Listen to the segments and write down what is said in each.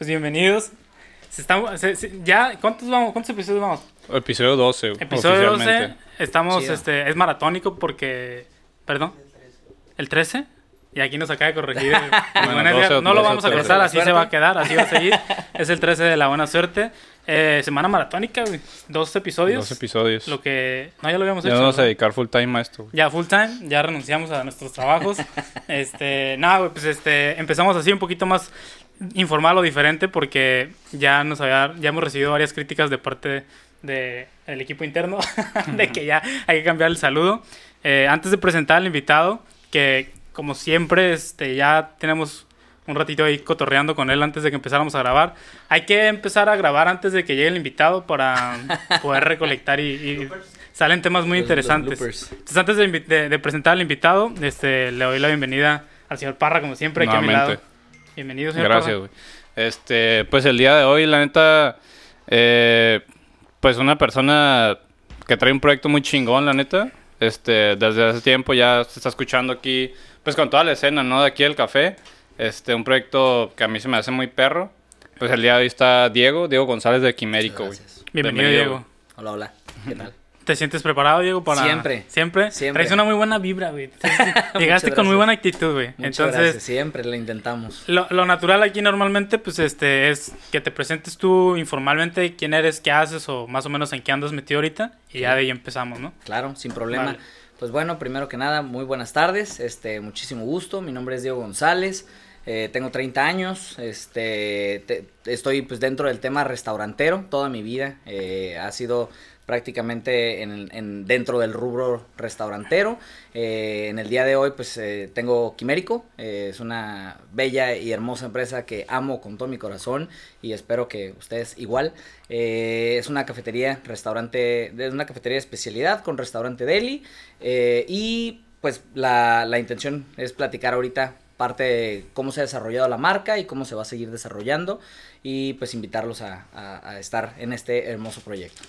Pues bienvenidos. Se estamos, se- se- ya, ¿cuántos vamos? ¿Cuántos episodios vamos? Episodio 12, Episodio 12. oficialmente. Estamos, Chido. este, es maratónico porque, perdón, el 13. Y aquí nos acaba de corregir. Bueno, buen Edgar. 12, no lo 12, vamos a 13. cortar, así se va a quedar, así va a seguir. es el 13 de la buena suerte. Eh, semana maratónica, güey. Dos episodios. Dos episodios. Lo que. No, ya lo habíamos Ya hecho. nos vamos a ¿no? dedicar full time a esto. güey. Ya full time, ya renunciamos a nuestros trabajos. este, nada, güey, pues este, empezamos así un poquito más informal o diferente porque ya nos había, ya hemos recibido varias críticas de parte de el equipo interno de que ya hay que cambiar el saludo. Eh, antes de presentar al invitado, que como siempre, este, ya tenemos un ratito ahí cotorreando con él antes de que empezáramos a grabar. Hay que empezar a grabar antes de que llegue el invitado para poder recolectar y, y salen temas muy Los- los interesantes. bloopers. Entonces, antes de, de- de presentar al invitado, este, le doy la bienvenida al señor Parra, como siempre, aquí a mi Nuevamente. lado. Bienvenido, señor Gracias, güey. Este, pues el día de hoy, la neta, eh, pues una persona que trae un proyecto muy chingón, la neta. Este, desde hace tiempo ya se está escuchando aquí, pues con toda la escena, ¿no? De aquí del café. Este, un proyecto que a mí se me hace muy perro. Pues el día de hoy está Diego, Diego González de Quimérico, güey. Bienvenido, Diego. Hola, hola. ¿Qué tal? ¿Te sientes preparado, Diego? Para... Siempre. ¿Siempre? Siempre. Traes una muy buena vibra, güey. Llegaste con muy buena actitud, güey. Entonces, gracias. Siempre lo intentamos. Lo, lo natural aquí normalmente, pues, este, es que te presentes tú informalmente quién eres, qué haces o más o menos en qué andas metido ahorita y ya de ahí empezamos, ¿no? Claro, sin problema. Vale. Pues bueno, primero que nada, muy buenas tardes. Este, muchísimo gusto. Mi nombre es Diego González. eh, tengo 30 años. Este, te- estoy pues dentro del tema restaurantero toda mi vida. eh, ha sido prácticamente en, dentro del rubro restaurantero. Eh, en el día de hoy pues eh, tengo Quimérico, eh, es una bella y hermosa empresa que amo con todo mi corazón y espero que ustedes igual. Es una cafetería, restaurante, es una cafetería de especialidad con restaurante deli y pues la, la intención es platicar ahorita parte de cómo se ha desarrollado la marca y cómo se va a seguir desarrollando y pues invitarlos a- a estar en este hermoso proyecto.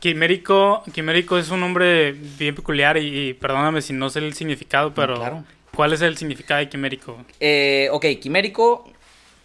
Quimérico, Quimérico es un nombre bien peculiar y, y perdóname si no sé el significado, pero claro. ¿cuál es el significado de Quimérico? Eh, ok, Quimérico,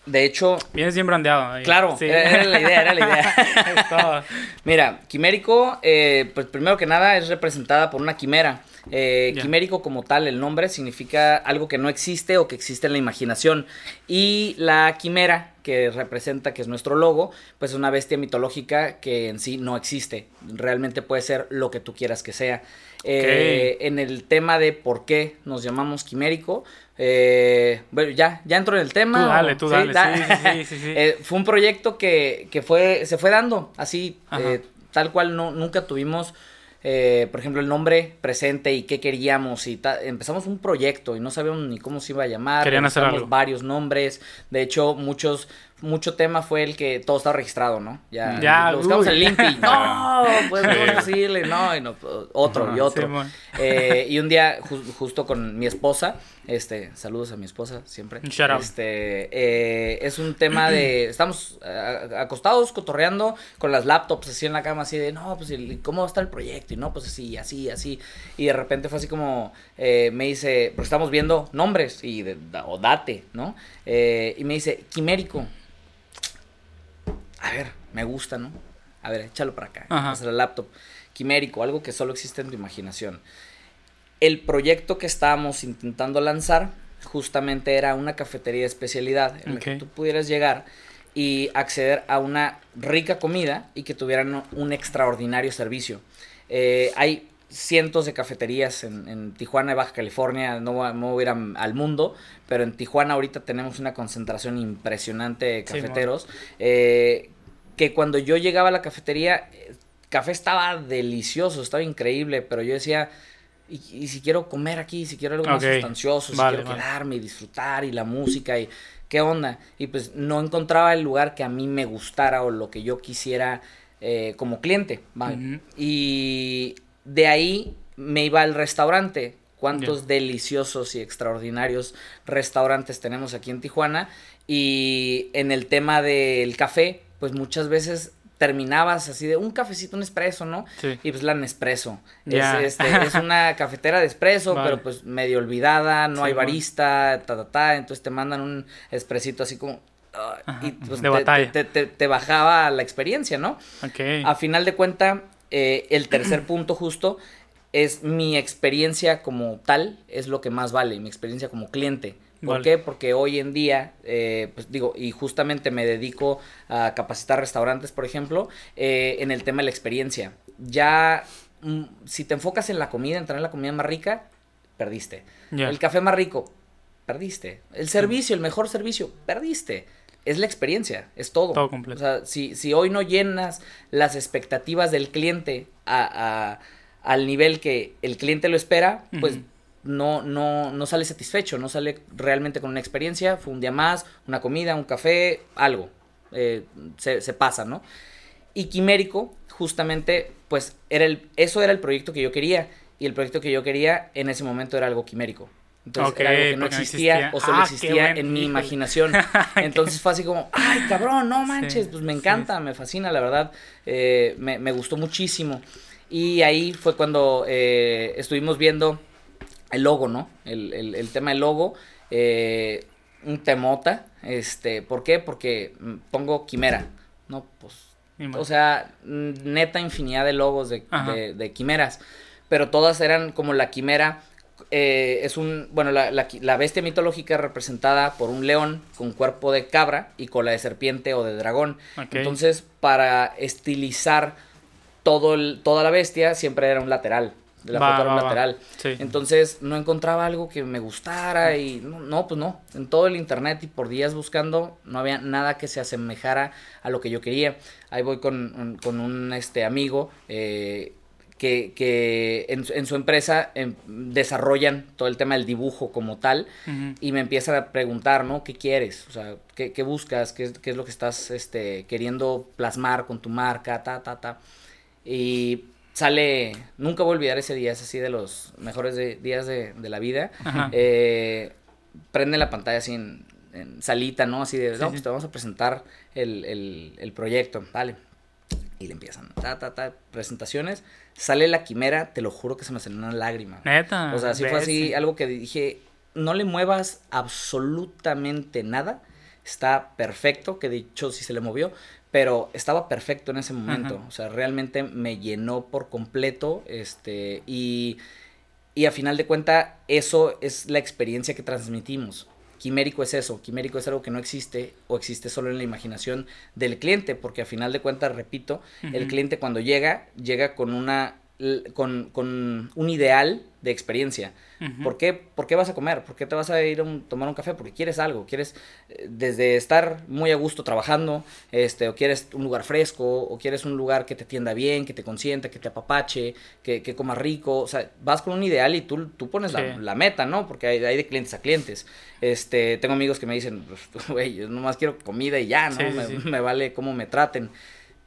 de hecho, Vienes bien brandeado. ahí. claro, Sí. era, era la idea, era la idea. Mira, Quimérico, eh, pues primero que nada es representada por una quimera. Eh. Quimérico como tal, el nombre significa algo que no existe o que existe en la imaginación. Y la quimera, que representa, que es nuestro logo, pues es una bestia mitológica que en sí no existe. Realmente puede ser lo que tú quieras que sea. Eh, En el tema de por qué nos llamamos Quimérico, eh, bueno, ya, ya entro en el tema. Tú dale, tú ¿Sí? dale. Da- Sí, sí, sí, sí, sí. Eh, fue un proyecto que, que fue, se fue dando así, eh, tal cual no, nunca tuvimos, eh, por ejemplo, el nombre presente y qué queríamos y empezamos un proyecto y no sabíamos ni cómo se iba a llamar. Querían hacer algo. varios nombres, de hecho muchos, mucho tema fue el que todo estaba registrado, ¿no? Ya, Ya, lo buscamos uy. en Limpi, no, pues no decirle, no, y no, otro y otro. Eh, y un día, ju- justo con mi esposa, este, saludos a mi esposa siempre. Un shout out. Este, eh, es un tema de, estamos eh, acostados, cotorreando con las laptops así en la cama, así de, no, pues, ¿y ¿cómo está el proyecto? Y no, pues así, así, así. Y de repente fue así como, eh, me dice, porque estamos viendo nombres, y de, o date, ¿no? Eh, y me dice, Quimérico. A ver, me gusta, ¿no? A ver, échalo para acá. Pasa la laptop. Quimérico, algo que solo existe en tu imaginación. El proyecto que estábamos intentando lanzar justamente era una cafetería de especialidad en la que tú pudieras llegar y acceder a una rica comida y que tuvieran un extraordinario servicio. Eh, hay cientos de cafeterías en, en Tijuana y Baja California, no no voy a ir a- al mundo, pero en Tijuana ahorita tenemos una concentración impresionante de Sí, cafeteros. eh, que cuando yo llegaba a la cafetería, eh, café estaba delicioso, estaba increíble, pero yo decía, y, y si quiero comer aquí, si quiero algo más sustancioso, si vale, quiero vale. quedarme y disfrutar y la música y qué onda. Y pues no encontraba el lugar que a mí me gustara o lo que yo quisiera eh, como cliente. ¿vale? Y de ahí me iba al restaurante. Cuántos deliciosos y extraordinarios restaurantes tenemos aquí en Tijuana. Y en el tema del café, pues muchas veces terminabas así de un cafecito, un espresso, ¿no? Sí. Y pues la Nespresso. Es, este, es una cafetera de espresso, Vale. pero pues medio olvidada, no Sí, hay barista, ta, ta, ta. Entonces te mandan un espresito así como ah, y pues, de te, batalla. te- te- te bajaba la experiencia, ¿no? Ok. A final de cuenta, eh, el tercer punto justo es mi experiencia como tal, es lo que más vale, mi experiencia como cliente. ¿Por Vale. qué? Porque hoy en día, eh, pues digo, y justamente me dedico a capacitar restaurantes, por ejemplo, eh, en el tema de la experiencia. Ya, mm, si te enfocas en la comida, en tener la comida más rica, perdiste. El café más rico, perdiste. El servicio, el mejor servicio, perdiste. Es la experiencia, es todo. Todo completo. O sea, si, si hoy no llenas las expectativas del cliente a, a- al nivel que el cliente lo espera, pues no, no, no sale satisfecho, no sale realmente con una experiencia, fue un día más, una comida, un café, algo. eh, se, se pasa, ¿no? Y Quimérico, justamente, pues era el, eso era el proyecto que yo quería. Y el proyecto que yo quería en ese momento era algo quimérico. Entonces era algo que no existía, o solo Ah, existía en mi imaginación. Entonces fue así como, ay, cabrón, no manches, Sí, pues me sí. encanta, me fascina, la verdad. eh, me, me gustó muchísimo. Y ahí fue cuando eh, estuvimos viendo el logo, ¿no? El, el- el tema del logo. eh, un temota. Este, ¿por qué? Porque mm, pongo quimera. No, pues. O sea, neta infinidad de logos de- de quimeras. Pero todas eran como la quimera. Eh, es un. Bueno, la, la bestia mitológica representada por un león con cuerpo de cabra y cola de serpiente o de dragón. Entonces, para estilizar todo el- toda la bestia, siempre era un lateral. De la Va, foto era un va, va. lateral. Sí. Entonces no encontraba algo que me gustara y no, no, pues no. En todo el internet y por días buscando no había nada que se asemejara a lo que yo quería. Ahí voy con, un- con un este, amigo eh, que, que en, su- en su empresa em, desarrollan todo el tema del dibujo como tal y me empiezan a preguntar, ¿no? ¿Qué quieres? O sea, ¿qué, qué buscas? ¿Qué es, qué es lo que estás este, queriendo plasmar con tu marca? Ta, ta, ta. Y sale, nunca voy a olvidar ese día, es así de los mejores de- días de, de la vida. Eh, prende la pantalla así en, en salita, ¿no? Así de, Sí, no, sí. pues te vamos a presentar el, el, el proyecto, vale. Y le empiezan, ta, ta, ta, presentaciones. Sale la quimera, te lo juro que se me salió una lágrima. Neta. O sea, sí fue así, algo que dije, no le muevas absolutamente nada. Está perfecto, que de hecho sí se le movió, pero estaba perfecto en ese momento. Ajá. O sea, realmente me llenó por completo. Este, y, y a final de cuenta, eso es la experiencia que transmitimos. Quimérico es eso, quimérico es algo que no existe o existe solo en la imaginación del cliente, porque a final de cuentas, repito, el cliente cuando llega, llega con una con, con un ideal de experiencia. Ujú. ¿Por qué, ¿Por qué vas a comer? ¿Por qué te vas a ir a un- tomar un café? Porque quieres algo, quieres eh, desde estar muy a gusto trabajando, este, o quieres un lugar fresco, o quieres un lugar que te atienda bien, que te consienta, que te apapache, que, que comas rico, o sea, vas con un ideal y tú, tú pones la, Sí. la meta, ¿no? Porque hay, hay de clientes a clientes. Este, tengo amigos que me dicen, pues, güey, yo nomás quiero comida y ya, ¿no? Sí, sí, me, me vale cómo me traten.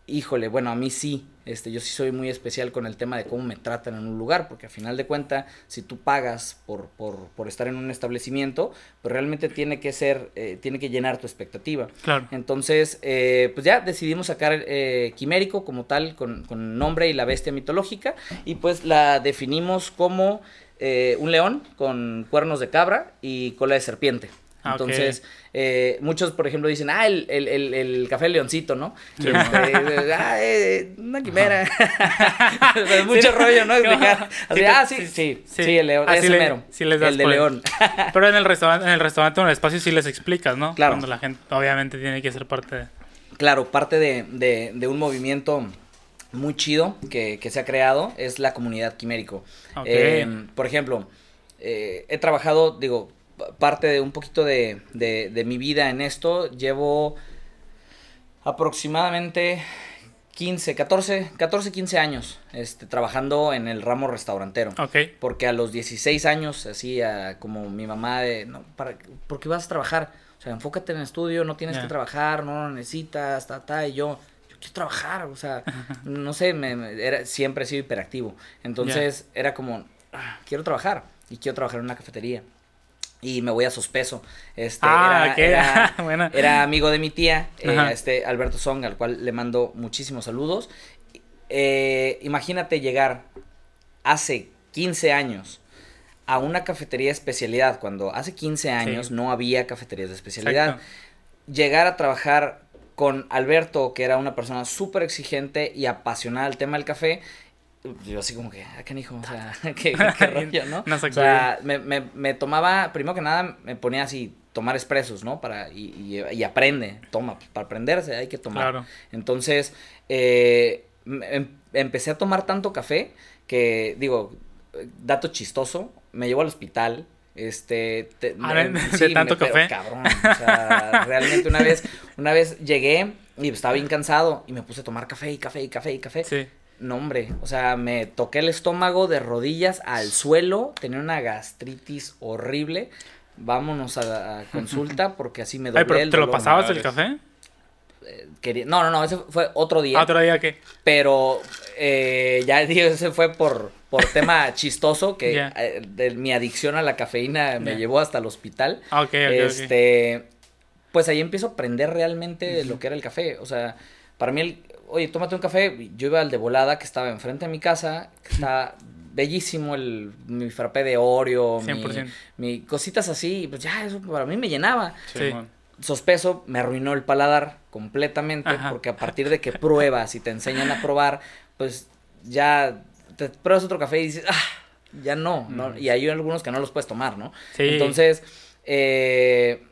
Híjole, bueno, a mí sí, este, yo sí soy muy especial con el tema de cómo me tratan en un lugar, porque a final de cuenta, si tú pagas por, por, por estar en un establecimiento, pues realmente tiene que ser, eh, tiene que llenar tu expectativa. Claro. Entonces, eh, pues ya decidimos sacar eh, Quimérico como tal, con, con nombre y la bestia mitológica, y pues la definimos como eh, un león con cuernos de cabra y cola de serpiente. Ah. Entonces, eh, muchos, por ejemplo, dicen, ah, el, el, el, el café leoncito, ¿no? Sí. Este, ah, eh, una quimera. O sea, mucho rollo, ¿no? Explicar. Así, te- ah, sí, sí, sí, el león, Ah, sí ese le- mero. sí les das el de león. Pero en el restaurante, en el restaurante en el espacio sí les explicas, ¿no? Claro. Cuando la gente obviamente tiene que ser parte de... Claro, parte de, de- de un movimiento muy chido que, que se ha creado es la comunidad quimérico. Ok. Eh, por ejemplo, eh, he trabajado, digo, parte de un poquito de, de- de mi vida en esto. Llevo aproximadamente 15, 14, 14, 15 años este, trabajando en el ramo restaurantero. Ok. Porque a los 16 años, así a- como mi mamá de, no, para, ¿por qué vas a trabajar? O sea, enfócate en el estudio, no tienes que trabajar, no lo necesitas, ta, ta, y yo, yo quiero trabajar, o sea, no sé, me, me- era, siempre he sido hiperactivo. Entonces, era como, "Ah, quiero trabajar, y quiero trabajar en una cafetería. Y me voy a Sospeso. Este, Ah, era, era- Buena. era amigo de mi tía, eh, este Alberto Song, al cual le mando muchísimos saludos. Eh, imagínate llegar hace 15 años a una cafetería de especialidad, cuando hace 15 años Sí. no había cafeterías de especialidad. Exacto. llegar a trabajar con Alberto, que era una persona súper exigente y apasionada al tema del café, yo así como que, ah, qué hijo, o sea, qué, qué rollo, ¿no? No o sea, me, me, me tomaba, primero que nada, me ponía así, tomar expresos, ¿no? Para, y, y, y aprende, toma, para aprenderse hay que tomar. Claro. Entonces, eh, em- empecé a tomar tanto café que, digo, dato chistoso, me llevó al hospital. Este, te- Ah, em, ¿de- de tanto café? cabrón, o sea, realmente una vez, una vez llegué y estaba bien cansado y me puse a tomar café y café y café y café. Sí. No, hombre, o sea, me toqué el estómago de rodillas al suelo, tenía una gastritis horrible. Vámonos a, a consulta porque así me doblé Ay, pero el ¿te lo pasabas el café? Quería- No, no, no, ese fue otro día. Ah, otro día que. Pero eh, ya digo, ese fue por, por tema chistoso que eh, de mi adicción a la cafeína me llevó hasta el hospital. Ah, ok, ok, ok. este, pues ahí empiezo a aprender realmente lo que era el café. O sea, para mí el, oye, tómate un café. Yo iba al de volada que estaba enfrente de mi casa, que está bellísimo el mi frappé de Oreo, mi, 100%. mi cositas así, y pues ya eso para mí me llenaba Sí. Sospeso me arruinó el paladar completamente Ajá. porque a partir de que pruebas y te enseñan a probar, pues ya te pruebas otro café y dices, ah, ya no, ¿no? Y hay algunos que no los puedes tomar, ¿no? Sí. Entonces, eh,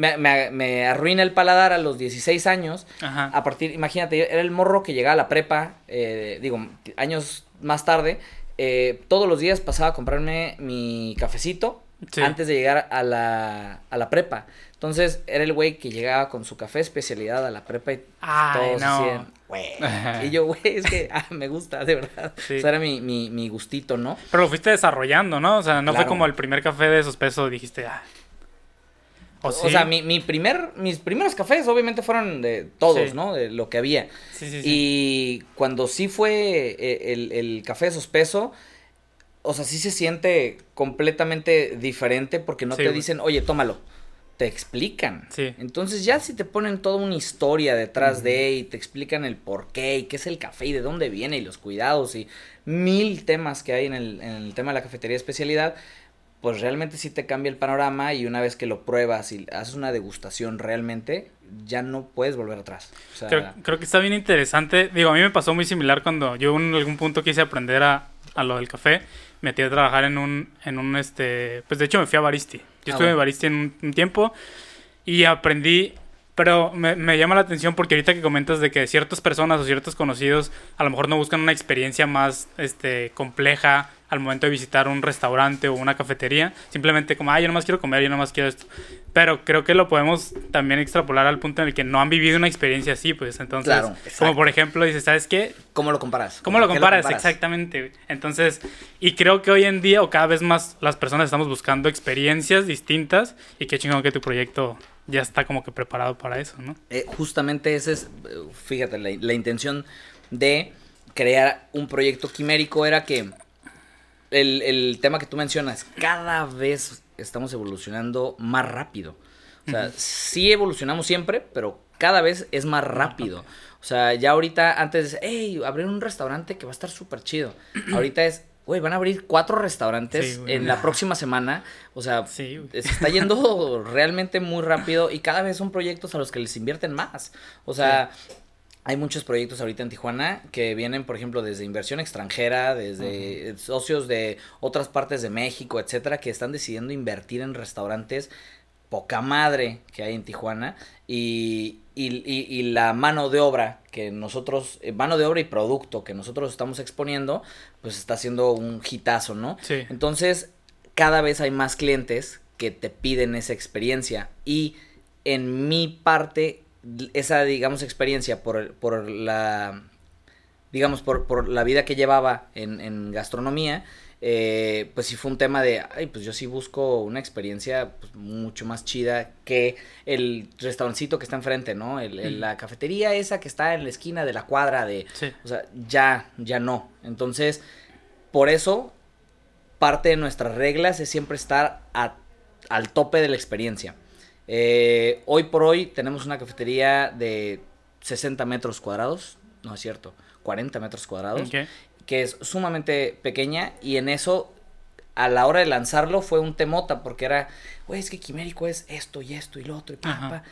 me, me- me arruina el paladar a los 16 años. Ajá. A partir, imagínate, era el morro que llegaba a la prepa, eh, digo, años más tarde, eh, todos los días pasaba a comprarme mi cafecito Sí. antes de llegar a la, a la prepa. Entonces, era el güey que llegaba con su café especialidad a la prepa y Ay, todos no. decían, güey. Y yo, güey, es que ah, me gusta, de verdad. Sí. O sea, era mi, mi, mi gustito, ¿no? Pero lo fuiste desarrollando, ¿no? O sea, no fue como el primer café de esos pesos, dijiste, ah. O, sea, mi, mi primer, mis primeros cafés obviamente fueron de todos, Sí. ¿no? De lo que había. Sí, sí, sí. Y cuando sí fue eh, el, el café de sospeso, o sea, sí se siente completamente diferente porque no te dicen, oye, tómalo. Te explican. Sí. Entonces ya si te ponen toda una historia detrás de y te explican el por qué y qué es el café y de dónde viene y los cuidados y mil temas que hay en el, en el tema de la cafetería de especialidad, pues realmente sí te cambia el panorama y una vez que lo pruebas y haces una degustación realmente, ya no puedes volver atrás. O sea, Creo, creo que está bien interesante. Digo, a mí me pasó muy similar cuando yo en algún punto quise aprender a, a lo del café. Me metí a trabajar en un, en un, este, pues de hecho me fui a Baristi. Yo Ah, estuve en bueno. Baristi en un, un tiempo y aprendí, pero me, me llama la atención porque ahorita que comentas de que ciertas personas o ciertos conocidos a lo mejor no buscan una experiencia más, este, compleja al momento de visitar un restaurante o una cafetería. Simplemente como, ah, yo nomás quiero comer, yo nomás quiero esto. Pero creo que lo podemos también extrapolar al punto en el que no han vivido una experiencia así, pues entonces, Claro, como por ejemplo, dices, ¿sabes qué? ¿Cómo lo comparas? ¿Cómo lo ¿Qué comparas? Exactamente. Entonces, y creo que hoy en día, o cada vez más, las personas estamos buscando experiencias distintas y qué chingón que tu proyecto ya está como que preparado para eso, ¿no? Eh, justamente ese es, fíjate, la, la intención de crear un proyecto quimérico era que el, el tema que tú mencionas, cada vez estamos evolucionando más rápido. O sea, sí evolucionamos siempre, pero cada vez es más rápido. O sea, ya ahorita antes, hey, abrir un restaurante que va a estar súper chido. Ahorita es, güey, van a abrir cuatro restaurantes Sí, en la próxima semana. O sea, Sí, se está yendo realmente muy rápido y cada vez son proyectos a los que les invierten más. O sea, hay muchos proyectos ahorita en Tijuana que vienen, por ejemplo, desde inversión extranjera, desde socios de otras partes de México, etcétera, que están decidiendo invertir en restaurantes poca madre que hay en Tijuana. Y, y, y- y la mano de obra que nosotros, eh, mano de obra y producto que nosotros estamos exponiendo, pues está haciendo un hitazo, ¿no? Sí. Entonces, cada vez hay más clientes que te piden esa experiencia y en mi parte, esa, digamos, experiencia por, por la, digamos, por, por la vida que llevaba en, en gastronomía, eh, pues sí fue un tema de, ay, pues yo sí busco una experiencia pues, mucho más chida que el restaurancito que está enfrente, ¿no? El- el- la cafetería esa que está en la esquina de la cuadra de, Sí. o sea, ya, ya no. Entonces, por eso, parte de nuestras reglas es siempre estar a- al tope de la experiencia. Eh, hoy por hoy tenemos una cafetería de 60 metros cuadrados, no es cierto, 40 metros cuadrados. Que es sumamente pequeña y en eso, a la hora de lanzarlo, fue un temota porque era, güey, es que Quimérico es esto y esto y lo otro y pa, Ajá. pa".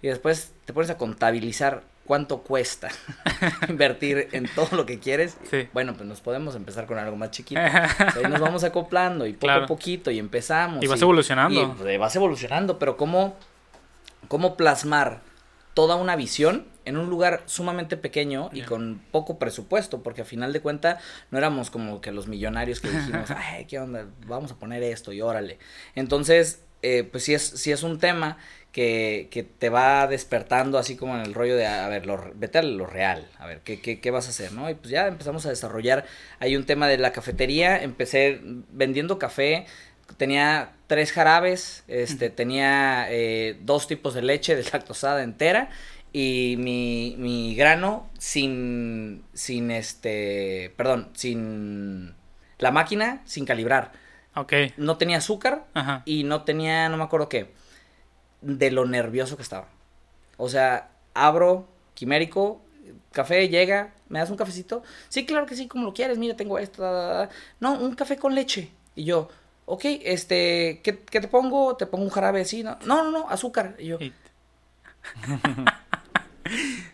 y después te pones a contabilizar cuánto cuesta invertir en todo lo que quieres, Sí. bueno, pues nos podemos empezar con algo más chiquito. Ahí nos vamos acoplando y poco Claro. a poquito y empezamos. Y vas evolucionando. y, pues, vas evolucionando, pero ¿cómo, cómo plasmar toda una visión en un lugar sumamente pequeño y con poco presupuesto, porque a final de cuentas no éramos como que los millonarios que dijimos, ay, ¿qué onda? Vamos a poner esto y órale. Entonces, eh, pues sí es, sí es un tema que, que te va despertando así como en el rollo de, a ver, lo, vete a lo real, a ver, ¿qué, qué, qué vas a hacer? ¿no? Y pues ya empezamos a desarrollar, hay un tema de la cafetería, empecé vendiendo café, tenía tres jarabes, este, tenía eh, dos tipos de leche deslactosada entera y mi, mi grano sin, sin este, perdón, sin la máquina, sin calibrar. Ok. No tenía azúcar Ajá. y no tenía, no me acuerdo qué, de lo nervioso que estaba. O sea, abro, quimérico, café, llega, ¿me das un cafecito? Sí, claro que sí, como lo quieres, mira, tengo esto. da, da, da. No, un café con leche. Y yo, ok, este, ¿qué, qué te pongo? Te pongo un jarabe así, ¿no? No, no, no, azúcar. Y yo,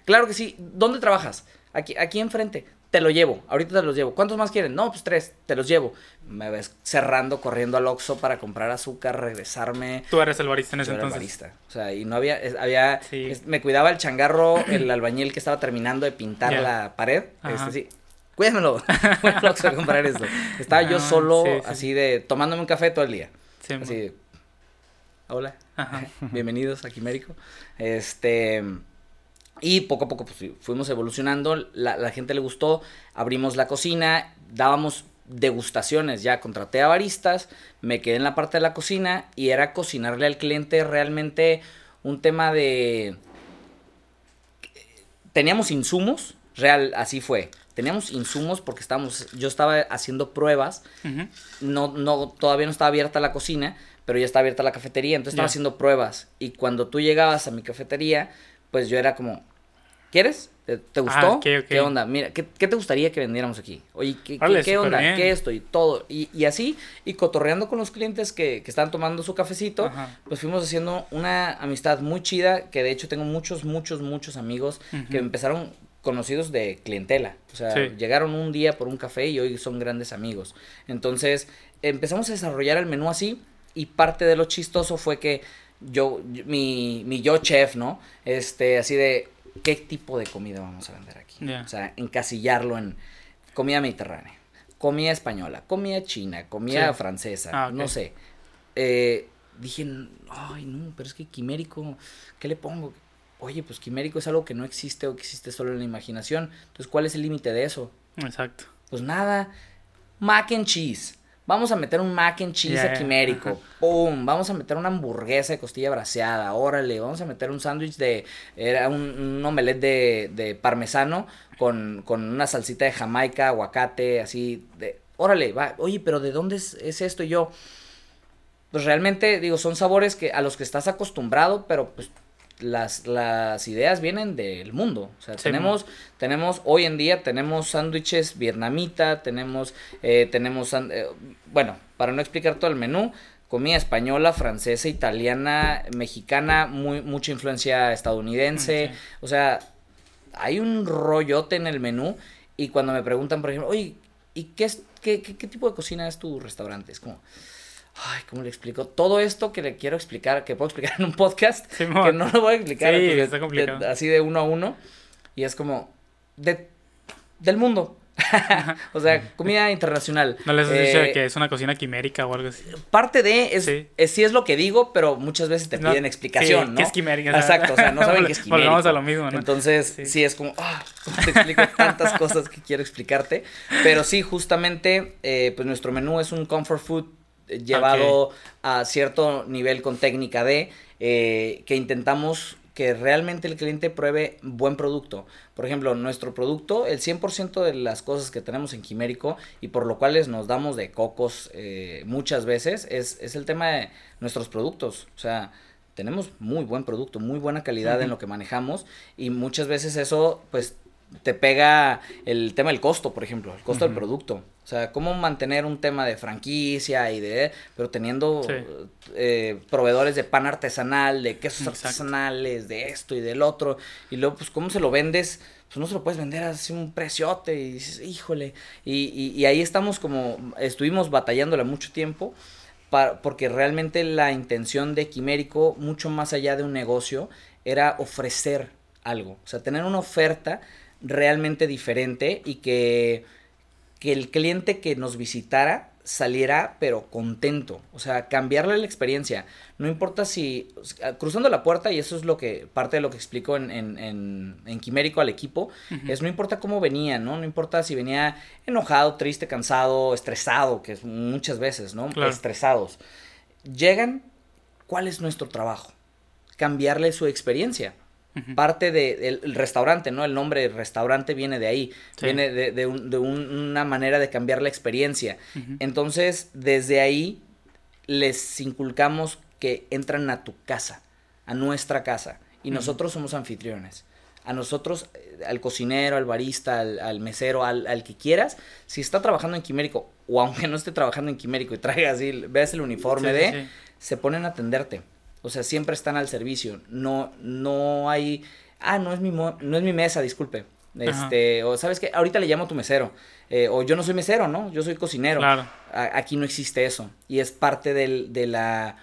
claro que sí, ¿dónde trabajas? Aquí, aquí enfrente. Te lo llevo, ahorita te los llevo. ¿Cuántos más quieren? No, pues tres, te los llevo. Me ves cerrando, corriendo al Oxxo para comprar azúcar, regresarme. Tú eres el barista en ese Yo era el entonces. barista. O sea, y no había, había, Sí. me cuidaba el changarro, el albañil que estaba terminando de pintar la pared. Este, sí. Cuídamelo. Voy a comprar esto. Estaba yo Ah, solo, sí, sí, así de, tomándome un café todo el día. Sí, Así de, hola, Ajá. bienvenidos a Quimérico. Este, y poco a poco pues, fuimos evolucionando, la, la gente le gustó, abrimos la cocina, dábamos degustaciones, ya contraté a baristas, me quedé en la parte de la cocina y era cocinarle al cliente realmente un tema de... Teníamos insumos, real, así fue. Teníamos insumos porque estábamos, yo estaba haciendo pruebas no, no, todavía no estaba abierta la cocina, pero ya está abierta la cafetería, entonces estaba haciendo pruebas. Y cuando tú llegabas a mi cafetería, pues yo era como, ¿quieres? ¿Te, te gustó? Ah, ok. ¿Qué onda? Mira, ¿qué, qué te gustaría que vendiéramos aquí? Oye, ¿qué, qué- Órale, qué onda? ¿Qué esto? Y todo. Y, y así, y cotorreando con los clientes que, que estaban tomando su cafecito, Ajá. pues fuimos haciendo una amistad muy chida, que de hecho tengo muchos, muchos, muchos amigos que Ujú. empezaron conocidos de clientela. O sea, Sí. llegaron un día por un café y hoy son grandes amigos. Entonces, empezamos a desarrollar el menú así y parte de lo chistoso fue que yo, yo- mi, mi yo chef, ¿no? Este, así de, ¿qué tipo de comida vamos a vender aquí? O sea, encasillarlo en comida mediterránea, comida española, comida china, comida Sí. francesa, Ah, no sé. Eh, dije, ay, no, pero es que quimérico, ¿qué le pongo? Oye, pues quimérico es algo que no existe o que existe solo en la imaginación. Entonces, ¿cuál es el límite de eso? Exacto. Pues nada, mac and cheese. Vamos a meter un mac and cheese quimérico. ¡Pum! Vamos a meter una hamburguesa de costilla braseada. Órale, vamos a meter un sándwich de. Era un, un omelette de, de parmesano con, con una salsita de jamaica, aguacate, así. De, órale, va. Oye, pero ¿de dónde es, es esto? Y yo. Pues realmente, digo, son sabores que a los que estás acostumbrado, pero pues las, las ideas vienen del mundo. O sea, Sí, tenemos, tenemos, hoy en día tenemos sándwiches vietnamita, tenemos, eh, tenemos, eh, bueno, para no explicar todo el menú, comida española, francesa, italiana, mexicana, muy, mucha influencia estadounidense. Mm, sí. O sea, hay un rollote en el menú y cuando me preguntan, por ejemplo, oye, ¿y qué, es, qué, qué, qué tipo de cocina es tu restaurante? Es como, ay, ¿cómo le explico? Todo esto que le quiero explicar, que puedo explicar en un podcast, Simón. que no lo voy a explicar Sí, está complicado. de- así de uno a uno, y es como, de, del mundo. o sea, comida internacional. No les has dicho Eh, que es una cocina quimérica o algo así. parte de es, Sí. es- sí es lo que digo, pero muchas veces te No, piden explicación, sí, ¿no? ¿qué es quimérica? Exacto, o sea, no saben qué es quimérico. volvemos a lo mismo, ¿no? Entonces, sí, Sí. es como, ah, ¿cómo te explico tantas cosas que quiero explicarte? Pero sí, justamente, eh, pues nuestro menú es un comfort food llevado a cierto nivel con técnica de, eh, que intentamos que realmente el cliente pruebe buen producto. Por ejemplo, nuestro producto, el 100% de las cosas que tenemos en Quimérico y por lo cuales nos damos de cocos eh, muchas veces, es, es el tema de nuestros productos. O sea, tenemos muy buen producto, muy buena calidad en lo que manejamos y muchas veces eso, pues, te pega el tema del costo, por ejemplo, el costo del producto. O sea, cómo mantener un tema de franquicia y de... Pero teniendo eh, proveedores de pan artesanal, de quesos artesanales, de esto y del otro. Y luego, pues, ¿cómo se lo vendes? Pues no se lo puedes vender así un preciote y dices, híjole. Y, y, ahí estamos como, estuvimos batallándola mucho tiempo. Para, porque realmente la intención de Quimérico, mucho más allá de un negocio, era ofrecer algo. O sea, tener una oferta realmente diferente y que que el cliente que nos visitara saliera pero contento, o sea, cambiarle la experiencia. No importa si, cruzando la puerta, y eso es lo que, parte de lo que explico en, en, en, Quimérico al equipo, es no importa cómo venía, ¿no? No importa si venía enojado, triste, cansado, estresado, que es muchas veces, ¿no? Estresados. Llegan, ¿cuál es nuestro trabajo? Cambiarle su experiencia parte del restaurante, ¿no? El nombre restaurante viene de ahí, viene de, una manera de cambiar la experiencia. Entonces, desde ahí les inculcamos que entran a tu casa, a nuestra casa, y nosotros somos anfitriones. A nosotros, eh, al cocinero, al barista, al, mesero, al, que quieras, si está trabajando en Quimérico, o aunque no esté trabajando en Quimérico y traiga así, veas el uniforme de, se ponen a atenderte o sea, siempre están al servicio. No, no hay. Ah, no es mi, no es mi mesa, disculpe. Este, o sabes que ahorita le llamo a tu mesero. Eh, o yo no soy mesero, ¿no? Yo soy cocinero. Claro. aquí no existe eso. Y es parte del, de, la,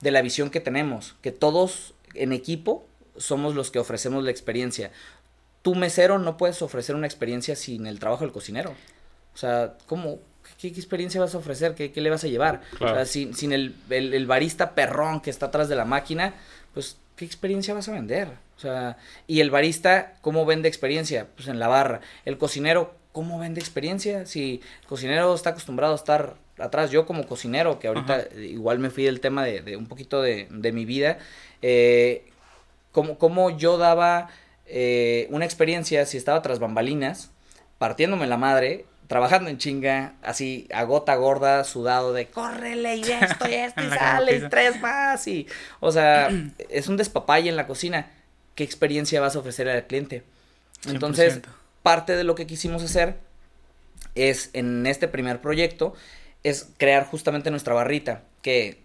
de la visión que tenemos. Que todos en equipo somos los que ofrecemos la experiencia. Tu mesero no puedes ofrecer una experiencia sin el trabajo del cocinero. O sea, ¿cómo, ¿qué, experiencia vas a ofrecer? ¿Qué, le vas a llevar? O sea, sin, sin el, el, barista perrón que está atrás de la máquina, pues, ¿qué experiencia vas a vender? O sea, y el barista, ¿cómo vende experiencia? Pues en la barra. El cocinero, ¿cómo vende experiencia? Si el cocinero está acostumbrado a estar atrás, yo como cocinero, que ahorita igual me fui del tema de, un poquito de, mi vida, eh, ¿cómo, yo daba eh, una experiencia si estaba tras bambalinas, partiéndome la madre, trabajando en chinga, así a gota gorda, sudado de córrele y esto y esto y sale y tres más y, o sea, es un despapalle en la cocina. ¿Qué experiencia vas a ofrecer al cliente? Entonces, parte de lo que quisimos hacer es en este primer proyecto es crear justamente nuestra barrita, que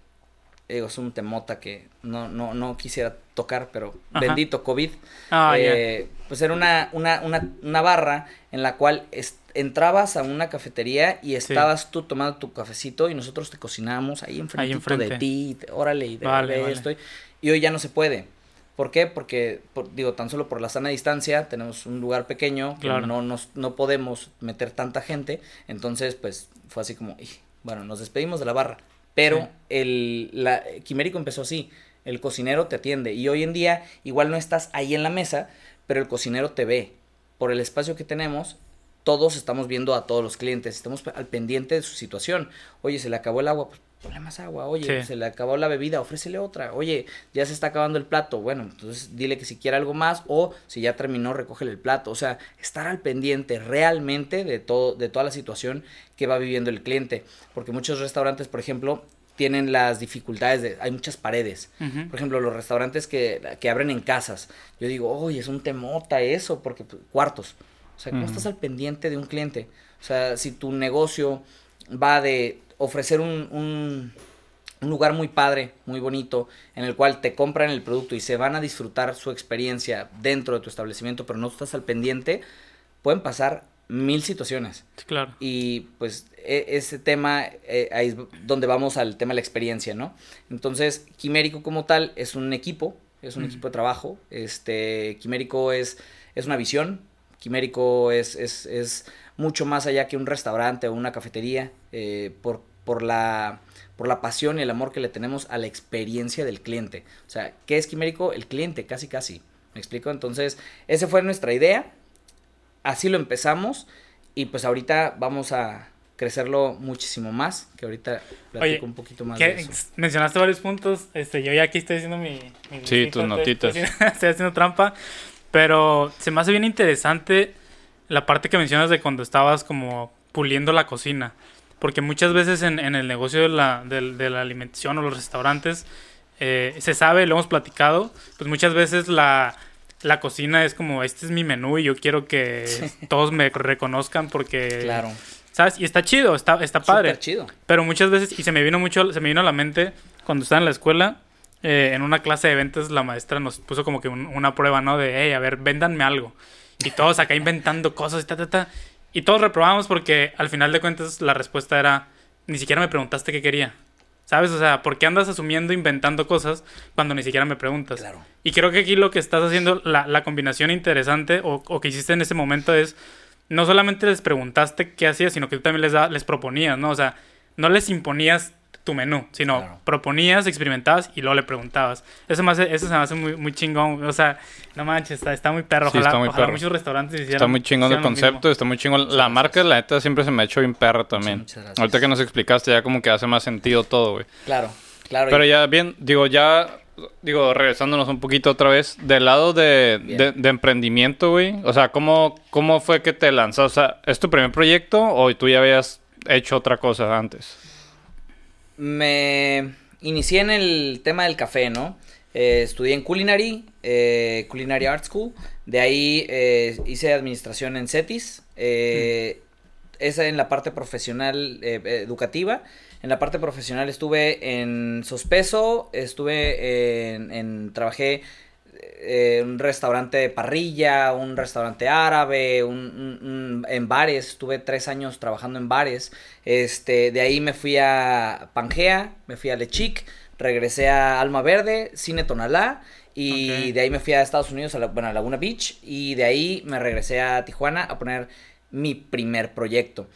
digo, es un temota que no, no, no quisiera tocar, pero bendito COVID. Ah, eh, pues era una, una, una, una, barra en la cual entrabas a una cafetería y estabas tú tomando tu cafecito y nosotros te cocinábamos ahí enfrente de ti, órale, y de, esto. Y hoy ya no se puede. ¿Por qué? Porque, digo, tan solo por la sana distancia, tenemos un lugar pequeño, que no, nos, no podemos meter tanta gente, entonces, pues, fue así como, bueno, nos despedimos de la barra, pero el la, Quimérico empezó así, el cocinero te atiende, y hoy en día, igual no estás ahí en la mesa, pero el cocinero te ve, por el espacio que tenemos, todos estamos viendo a todos los clientes, estamos al pendiente de su situación. Oye, se le acabó el agua, pues ponle más agua. Oye, se le acabó la bebida, ofrécele otra. Oye, ya se está acabando el plato. Bueno, entonces dile que si quiere algo más o si ya terminó, recógele el plato. O sea, estar al pendiente realmente de todo, de toda la situación que va viviendo el cliente. Porque muchos restaurantes, por ejemplo, tienen las dificultades de, hay muchas paredes. Por ejemplo, los restaurantes que, que abren en casas. Yo digo, oye, es un temota eso, porque pues, cuartos. O sea, ¿cómo estás al pendiente de un cliente? O sea, si tu negocio va de ofrecer un, un, lugar muy padre, muy bonito, en el cual te compran el producto y se van a disfrutar su experiencia dentro de tu establecimiento, pero no estás al pendiente, pueden pasar mil situaciones. Claro. Y pues e, ese tema, eh, ahí es donde vamos al tema de la experiencia, ¿no? Entonces, Quimérico como tal es un equipo, es un equipo de trabajo. Este, Quimérico es, es una visión, Quimérico es, es, es, mucho más allá que un restaurante o una cafetería, eh, por, por, la, por la pasión y el amor que le tenemos a la experiencia del cliente. O sea, ¿qué es Quimérico? El cliente, casi casi. ¿Me explico? Entonces, esa fue nuestra idea. Así lo empezamos y pues ahorita vamos a crecerlo muchísimo más, que ahorita platico un poquito más de eso. Mencionaste varios puntos, este, yo ya aquí estoy haciendo mi... sí, tus notitas. estoy haciendo trampa. Pero se me hace bien interesante la parte que mencionas de cuando estabas como puliendo la cocina. Porque muchas veces en, el negocio de la, de, la, alimentación o los restaurantes eh, se sabe, lo hemos platicado, pues muchas veces la, la cocina es como, este es mi menú y yo quiero que todos me reconozcan porque... Claro. ¿Sabes? Y está chido, está, está padre. Súper chido. Pero muchas veces, y se me vino mucho, se me vino a la mente cuando estaba en la escuela, eh, en una clase de ventas, la maestra nos puso como que un- una prueba, ¿no? De, hey, a ver, véndanme algo. Y todos acá inventando cosas y ta, ta, ta. Y todos reprobamos porque al final de cuentas la respuesta era, ni siquiera me preguntaste qué quería. ¿Sabes? O sea, ¿por qué andas asumiendo, inventando cosas cuando ni siquiera me preguntas? Claro. Y creo que aquí lo que estás haciendo, la, la combinación interesante o, o que hiciste en ese momento es, no solamente les preguntaste qué hacías, sino que tú también les, da- les proponías, ¿no? O sea, no les imponías tu menú, sino Claro. proponías, experimentabas y luego le preguntabas. Eso, me hace, eso se me hace muy, muy chingón. O sea, no manches, está, está muy perro. Sí, Ojalá, está muy ojalá perro. muchos restaurantes hicieran Está muy chingón el concepto, está muy chingón. La marca, la neta, siempre se me ha hecho bien perra también. muchas gracias. Ahorita que nos explicaste, ya como que hace más sentido todo, güey. Claro, claro. Pero y- ya bien, digo, ya, digo, regresándonos un poquito otra vez, del lado de, de emprendimiento, güey. O sea, ¿cómo, ¿cómo fue que te lanzaste? O sea, ¿es tu primer proyecto o tú ya habías hecho otra cosa antes? Me inicié en el tema del café, ¿no? Eh, estudié en Culinary, eh, Culinary Art School. De ahí eh, hice administración en CETIS. eh, Esa en la parte profesional eh, educativa. En la parte profesional estuve en Sospeso, estuve en, en- trabajé eh, un restaurante de parrilla, un restaurante árabe, un, un- un- en bares, estuve tres años trabajando en bares. Este, de ahí me fui a Pangea, me fui a Lechic, regresé a Alma Verde, Cine Tonalá. Y de ahí me fui a Estados Unidos, a, la, bueno, a Laguna Beach. Y de ahí me regresé a Tijuana a poner mi primer proyecto.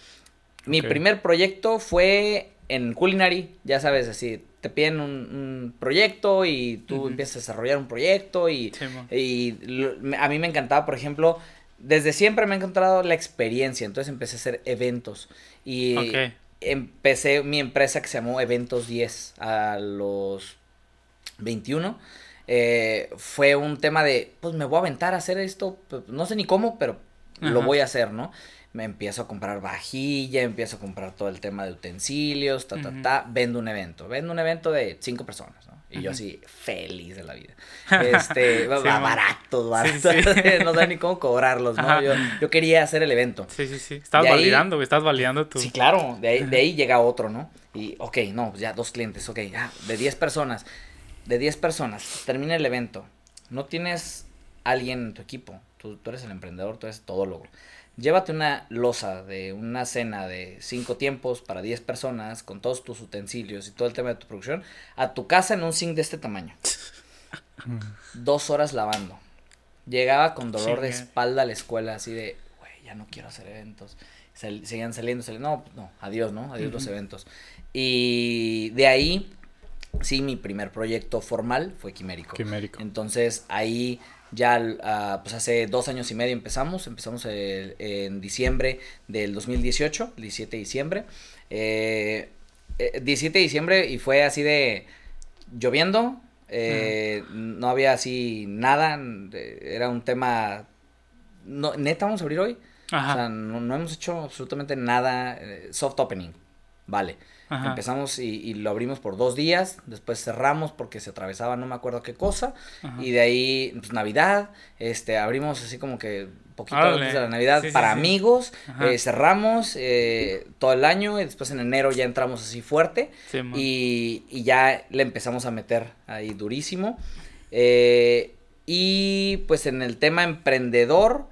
Mi primer proyecto fue en Culinary, ya sabes, así, te piden un, un proyecto y tú empiezas a desarrollar un proyecto y, Sí, y lo- a mí me encantaba, por ejemplo, desde siempre me ha encantado la experiencia, entonces empecé a hacer eventos y empecé mi empresa que se llamó Eventos 10 a los 21. eh, fue un tema de, pues me voy a aventar a hacer esto, pues, no sé ni cómo, pero lo voy a hacer, ¿no? Me empiezo a comprar vajilla, empiezo a comprar todo el tema de utensilios, ta, ta, ta, vendo un evento, vendo un evento de cinco personas, ¿no? Y yo así, feliz de la vida. Este, va- Sí, baratos, sí. no sabía ni cómo cobrarlos, ¿no? Yo, yo quería hacer el evento. Sí, sí, sí. De ahí- validando. Estabas validando tu... Sí, claro, de ahí, de ahí llega otro, ¿no? Y, ok, no, pues ya dos clientes, ok, ya, de 10 personas, de 10 personas, termina el evento, no tienes alguien en tu equipo, tú, tú eres el emprendedor, tú eres todólogo. Llévate una losa de una cena de cinco tiempos para 10 personas con todos tus utensilios y todo el tema de tu producción a tu casa en un zinc de este tamaño. Dos horas lavando. Llegaba con dolor de espalda a la escuela así de, güey, ya no quiero hacer eventos. Sal- seguían saliendo, saliendo. No, no, adiós, ¿no? Adiós los eventos. Y de ahí, sí, mi primer proyecto formal fue Quimérico. Quimérico. Entonces ahí ya, ah, pues hace dos años y medio empezamos, empezamos el- en diciembre del 2018, el 17 de diciembre. Eh, eh, 17 de diciembre y fue así de lloviendo, eh, no había así nada, eh, era un tema... No, neta, vamos a abrir hoy. Ajá. O sea, no, no hemos hecho absolutamente nada. eh, soft opening. Vale. Ajá. Empezamos y, y lo abrimos por dos días. Después cerramos porque se atravesaba no me acuerdo qué cosa. Ajá. Y de ahí, pues Navidad. Este, abrimos así como que poquito antes de la Navidad Sí, para sí. amigos. Eh, cerramos eh, todo el año y después en enero ya entramos así fuerte. Y, y ya le empezamos a meter ahí durísimo. Eh, y pues en el tema emprendedor,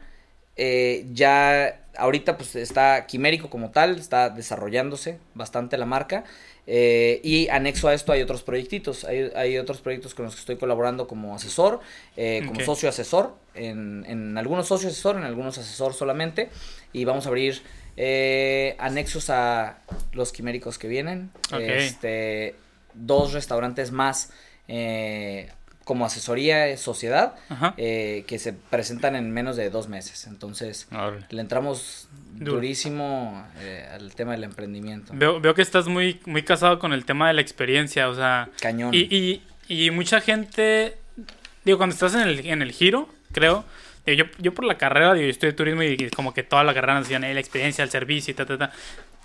eh, ya ahorita pues está Quimérico como tal, está desarrollándose bastante la marca. eh, y anexo a esto hay otros proyectitos, hay, hay otros proyectos con los que estoy colaborando como asesor, eh, como socio asesor, en, en algunos socio asesor, en algunos asesor solamente. Y vamos a abrir eh, anexos a los quiméricos que vienen. Este, dos restaurantes más eh, como asesoría sociedad eh, que se presentan en menos de dos meses. Entonces, le entramos Duro. durísimo eh, al tema del emprendimiento. Veo, veo que estás muy, muy casado con el tema de la experiencia, o sea... Cañón. Y, y, y mucha gente, digo, cuando estás en el, en el giro, creo, digo, yo, yo por la carrera, digo, yo estudié turismo y como que toda la carrera nos decían, "Eh, la experiencia, el servicio y ta, ta, ta.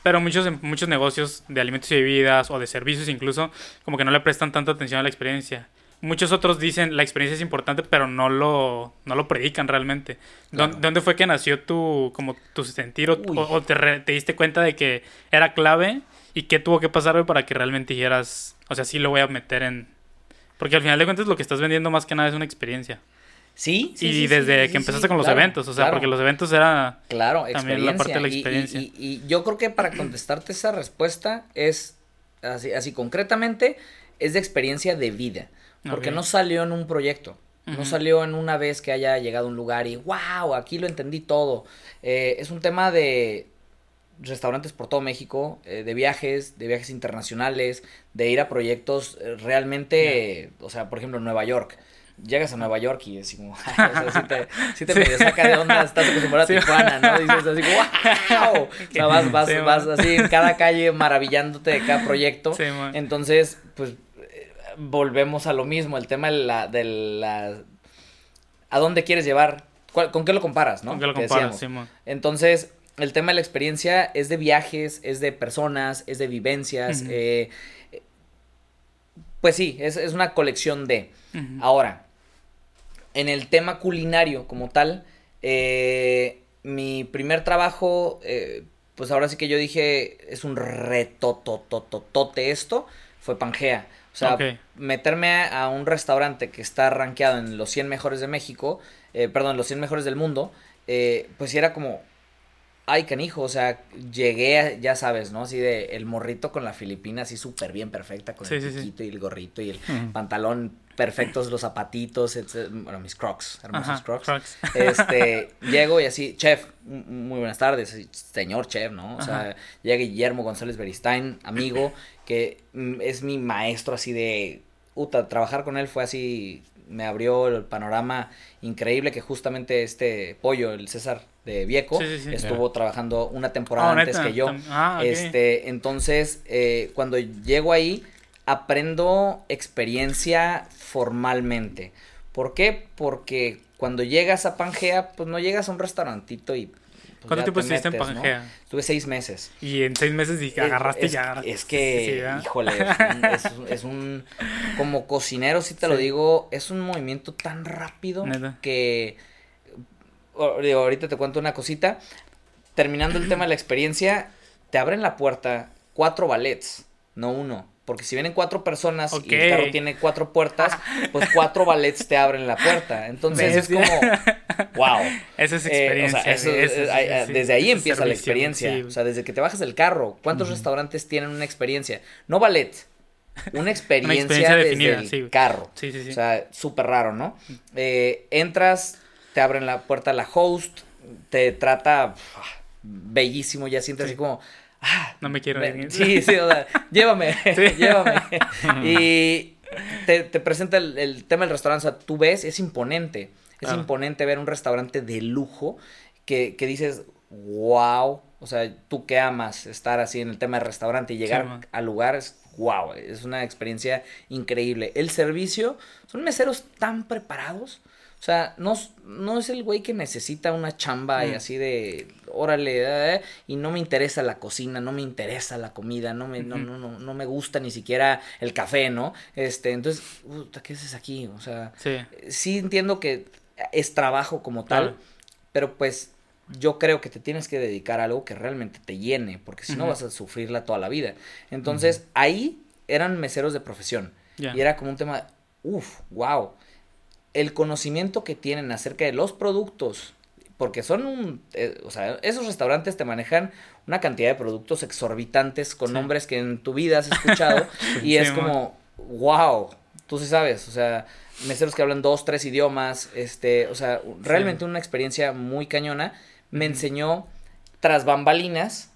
Pero muchos, muchos negocios de alimentos y bebidas o de servicios incluso, como que no le prestan tanta atención a la experiencia. Muchos otros dicen la experiencia es importante, pero no lo, no lo predican realmente. Claro. ¿Dó- ¿Dónde fue que nació tu, como tu sentir o, o- o te, re- te diste cuenta de que era clave y qué tuvo que pasar para que realmente dijeras, o sea, sí lo voy a meter en... Porque al final de cuentas lo que estás vendiendo más que nada es una experiencia. Sí, sí, y sí, desde sí, que empezaste sí, con los claro, eventos, o sea, claro. porque los eventos era... Claro, También la parte de la y- experiencia. Y, y yo creo que para contestarte esa respuesta es así, así concretamente, es de experiencia de vida. Porque Ok. no salió en un proyecto. No salió en una vez que haya llegado a un lugar y wow, aquí lo entendí todo. Eh, es un tema de restaurantes por todo México, eh, de viajes, de viajes internacionales, de ir a proyectos eh, realmente, o sea, por ejemplo, Nueva York. Llegas a Nueva York y es así como, o sea, sí te, sí te Sí. saca de onda, estás acostumbrado a Sí. Tijuana, ¿no? Dices así como, wow. O sea, vas, vas, Sí, vas así en cada calle maravillándote de cada proyecto. Entonces, pues, volvemos a lo mismo, el tema de la, de la, ¿a dónde quieres llevar? ¿Cuál- ¿Con qué lo comparas, no? ¿Con qué lo comparas? Sí. Entonces, el tema de la experiencia es de viajes, es de personas, es de vivencias. Eh, pues sí, es, es una colección de. Ahora, en el tema culinario como tal, eh, mi primer trabajo, eh, pues ahora sí que yo dije, es un retotototote esto, fue Pangea. O sea, meterme a, un restaurante que está rankeado en los 100 mejores de México, eh, perdón, los 100 mejores del mundo, eh, pues sí era como, ay canijo, o sea, llegué, a- ya sabes, ¿no? Así de el morrito con la filipina, así súper bien perfecta, con Sí, el sí, sí. piquito y el gorrito y el pantalón perfectos, los zapatitos, etc. bueno, mis crocs, hermosos Ajá, crocs. Crocs. Este, llego y así, chef, muy buenas tardes, señor chef, ¿no? O sea, Ajá. llega Guillermo González Beristain, amigo, que mm, es mi maestro así de, puta, trabajar con él fue así, me abrió el panorama increíble que justamente este pollo, el César de Vieco, Sí, sí, sí. estuvo trabajando una temporada Ah, antes ¿neta? que yo. Ah. Este, entonces, eh, cuando llego ahí, aprendo experiencia formalmente. ¿Por qué? Porque cuando llegas a Pangea, pues no llegas a un restaurantito y... pues, ¿Cuánto tiempo te estuviste en. Pangea? Estuve seis meses. Y en seis meses dije, agarraste es, y ya agarraste. Es que, Sí, híjole, es un, es un- es un- Como cocinero, si te lo digo, es un movimiento tan rápido Neta. que... digo, ahorita te cuento una cosita. Terminando el tema de la experiencia, te abren la puerta cuatro ballets, no uno. Porque si vienen cuatro personas y el carro tiene cuatro puertas, pues cuatro ballets te abren la puerta. Entonces es como, wow. Esa es Eh, o sea, experiencia. eso- sí, desde ahí empieza la experiencia. sí. O sea, desde que te bajas del carro, ¿cuántos restaurantes tienen una experiencia? No ballet, una experiencia, experiencia desde definida, el sí. carro. Sí, sí, sí. O sea, súper raro, ¿no? Eh, entras, te abren la puerta la host, te trata bellísimo, ya sientes Sí. así como... Ah, No me quiero ir. Sí, sí, o sea, llévame, Sí. llévame. Y te, te presenta el, el tema del restaurante, o sea, tú ves, es imponente. Es Claro. imponente ver un restaurante de lujo que, que dices, wow, o sea, tú que amas estar así en el tema del restaurante y llegar man. al lugar, es wow, es una experiencia increíble. El servicio, son meseros tan preparados. O sea, no, no es el güey que necesita una chamba y Mm. así de, órale, eh, y no me interesa la cocina, no me interesa la comida, no me, no, no, no, no me gusta ni siquiera el café, ¿no? Este, entonces, puta, ¿qué haces aquí? O sea, Sí. sí entiendo que es trabajo como tal, Claro. pero pues yo creo que te tienes que dedicar a algo que realmente te llene, porque si no vas a sufrirla toda la vida. Entonces, ahí eran meseros de profesión. Y era como un tema, uff, wow. El conocimiento que tienen acerca de los productos, porque son un, eh, o sea, esos restaurantes te manejan una cantidad de productos exorbitantes con Sí. nombres que en tu vida has escuchado y es como, wow, tú sí sabes, o sea, meseros que hablan dos, tres idiomas, este, o sea, realmente una experiencia muy cañona. Me enseñó tras bambalinas.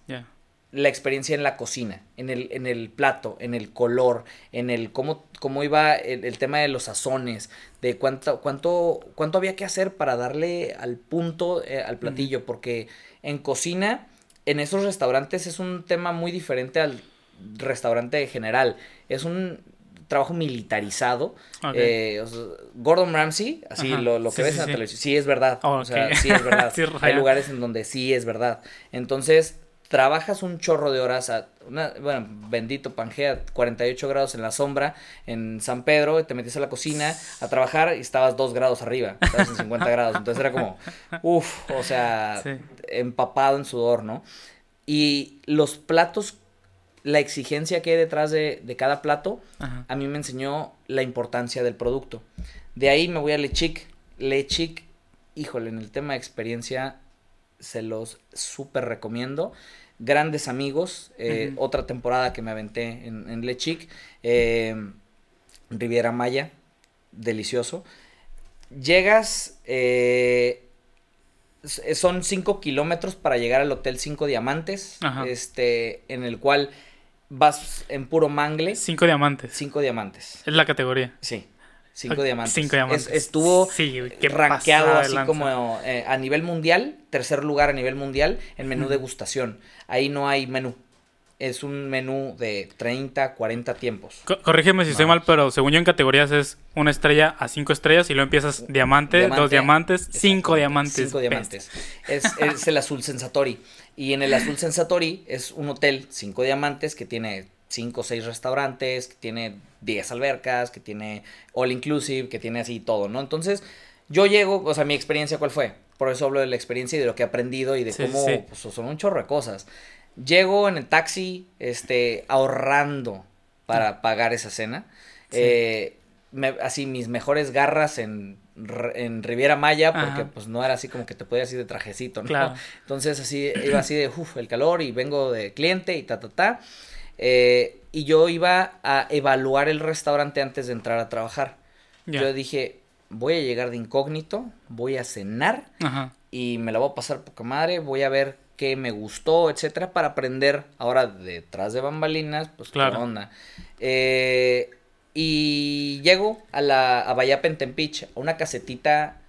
La experiencia en la cocina, en el, en el plato, en el color, en el cómo, cómo iba el, el tema de los sazones, de cuánto, cuánto, cuánto había que hacer para darle al punto eh, al platillo, porque en cocina, en esos restaurantes es un tema muy diferente al restaurante general. Es un trabajo militarizado. Eh, o sea, Gordon Ramsay, así Ajá. lo, lo que Sí, ves sí, en la sí. televisión, sí es verdad. Oh, O sea, sí es verdad. Hay lugares en donde sí es verdad. Entonces, trabajas un chorro de horas, a una, bueno, bendito Pangea, 48 grados en la sombra en San Pedro, y te metías a la cocina a trabajar y estabas 2 grados arriba, estabas en 50 grados, entonces era como, uff, o sea, Sí. empapado en sudor, ¿no? Y los platos, la exigencia que hay detrás de, de cada plato, Ajá. a mí me enseñó la importancia del producto. De ahí me voy a Lechic. Lechic, híjole, en el tema de experiencia se los súper recomiendo. Grandes amigos, eh, otra temporada que me aventé en, en Lechic. eh, Riviera Maya, delicioso. Llegas, eh, son 5 kilómetros para llegar al Hotel Cinco Diamantes, Ajá. este, en el cual vas en puro mangle. Cinco diamantes. Cinco diamantes. Es la categoría. Sí. Cinco diamantes. cinco diamantes. Es- estuvo Sí, rankeado así lanza. como eh, a nivel mundial, tercer lugar a nivel mundial en menú degustación. Ahí no hay menú. Es un menú de 30, 40 tiempos. Co- corrígeme si estoy mal, pero según yo en categorías es una estrella a cinco estrellas y luego empiezas diamante, Diamante, dos diamantes, cinco diamantes. Cinco diamantes. Es, es el azul sensatori. Y en el azul sensatori es un hotel, cinco diamantes, que tiene cinco o seis restaurantes, que tiene 10 albercas, que tiene all inclusive, que tiene así todo, ¿no? Entonces, yo llego, o sea, mi experiencia, ¿cuál fue? Por eso hablo de la experiencia y de lo que he aprendido y de Sí, cómo sí, sí. pues, son un chorro de cosas. Llego en el taxi, este, ahorrando para pagar esa cena. Sí. Eh, me- así mis mejores garras en, en Riviera Maya, porque Ajá. pues no era así como que te podías ir de trajecito, ¿no? Claro. Entonces así, iba así de, uff, el calor y vengo de cliente y ta, ta, ta. Eh, y yo iba a evaluar el restaurante antes de entrar a trabajar. Yo dije, voy a llegar de incógnito, voy a cenar Ajá. y me la voy a pasar poca madre, voy a ver qué me gustó, etcétera, para aprender ahora detrás de bambalinas, pues Claro. qué onda. Eh, y llego a la a Bayapa en Tempich, a una casetita,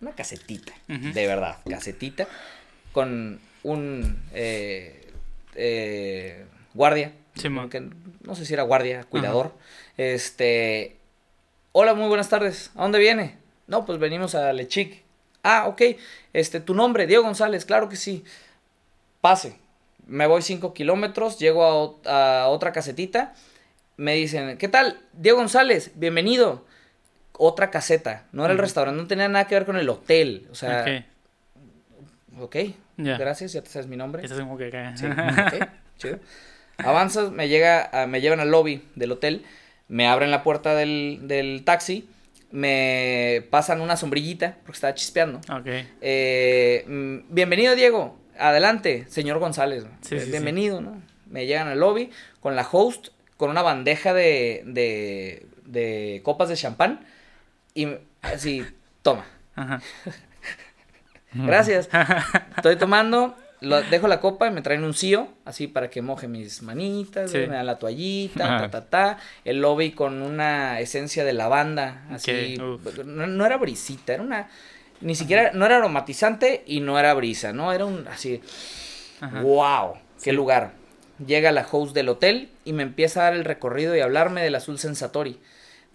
una casetita, de verdad, casetita, con un eh, eh, guardia, Sí, que no sé si era guardia, cuidador, este, hola, muy buenas tardes, ¿a dónde viene? No, pues venimos a Lechic. Ah, ok, este, tu nombre, Diego González, claro que sí. Pase, me voy cinco kilómetros, llego a, otra casetita, me dicen, ¿qué tal? Diego González, bienvenido. Otra caseta, no era el restaurante, no tenía nada que ver con el hotel, o sea, Ok. ok, Ya. gracias, ya te sabes mi nombre. Eso es como que. Sí, ok, chido. Avanzas, me llega, a- me llevan al lobby del hotel, me abren la puerta del, del taxi, me pasan una sombrillita porque estaba chispeando. Ok. Eh, mm, bienvenido Diego, adelante, señor González. Sí, sí, sí. bienvenido, ¿no? Me llegan al lobby con la host, con una bandeja de, de, de copas de champán y así, toma. Ajá. Gracias. Estoy tomando, lo- dejo la copa y me traen un cío, así para que moje mis manitas, Sí. me dan la toallita, ta, ta, ta. El lobby con una esencia de lavanda, así. No, no era brisita, era una. Ni siquiera, no era aromatizante y no era brisa, ¿no? Era un así. Ajá. ¡Wow! ¡Qué Sí. lugar! Llega la host del hotel y me empieza a dar el recorrido y hablarme del azul sensatori.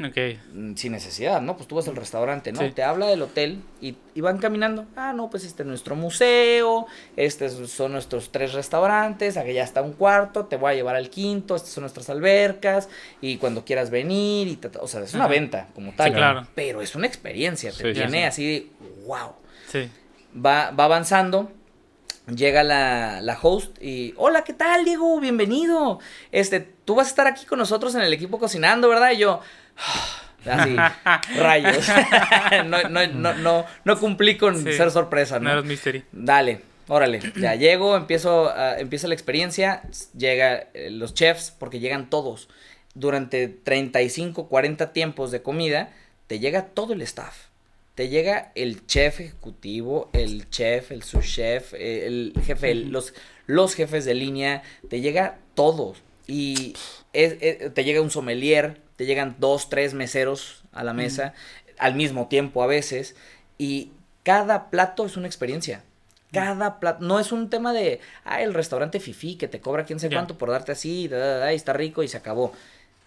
Ok. Mm, sin necesidad, ¿no? Pues tú vas al restaurante, ¿no? Sí. Te habla del hotel y, y van caminando. Ah, no, pues este es nuestro museo, estos son nuestros tres restaurantes, aquí ya está un cuarto, te voy a llevar al quinto, estas son nuestras albercas y cuando quieras venir y o sea, es una Ajá. venta como tal, Sí, claro. pero es una experiencia, te Sí, tiene sí. así de wow. Sí. Va, va avanzando. Llega la, la host y, hola, ¿qué tal, Diego? Bienvenido. Este, tú vas a estar aquí con nosotros en el equipo cocinando, ¿verdad? Y yo, así, rayos. no, no, no, no, no cumplí con Sí. ser sorpresa, No ¿no? mystery. Dale, órale. Ya llego, empiezo, empieza la experiencia, llega eh, los chefs, porque llegan todos. Durante 35, 40 tiempos de comida, te llega todo el staff. Te llega el chef ejecutivo, el chef, el subchef, eh, el jefe, el- los, los jefes de línea, te llega todos. Y es- es- te llega un sommelier, te llegan dos, tres meseros a la mesa, al mismo tiempo a veces. Y cada plato es una experiencia. Cada plato, no es un tema de, ah, el restaurante fifi que te cobra quién sé cuánto por darte así, da, da, da, y está rico y se acabó.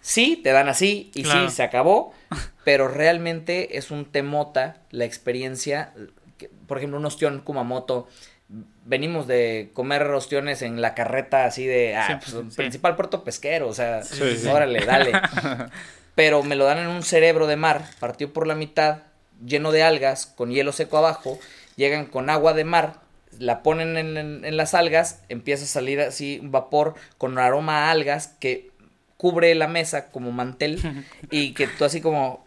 Sí, te dan así y Claro. sí, se acabó, pero realmente es un temota la experiencia que, por ejemplo, un ostión Kumamoto. Venimos de comer ostiones en la carreta así de, ah, Sí, pues, sí. principal puerto pesquero, o sea, sí. órale, dale. Pero me lo dan en un cerebro de mar, partido por la mitad, lleno de algas, con hielo seco abajo, llegan con agua de mar, la ponen en, en- en las algas, empieza a salir así un vapor con aroma a algas que cubre la mesa como mantel y que tú así como,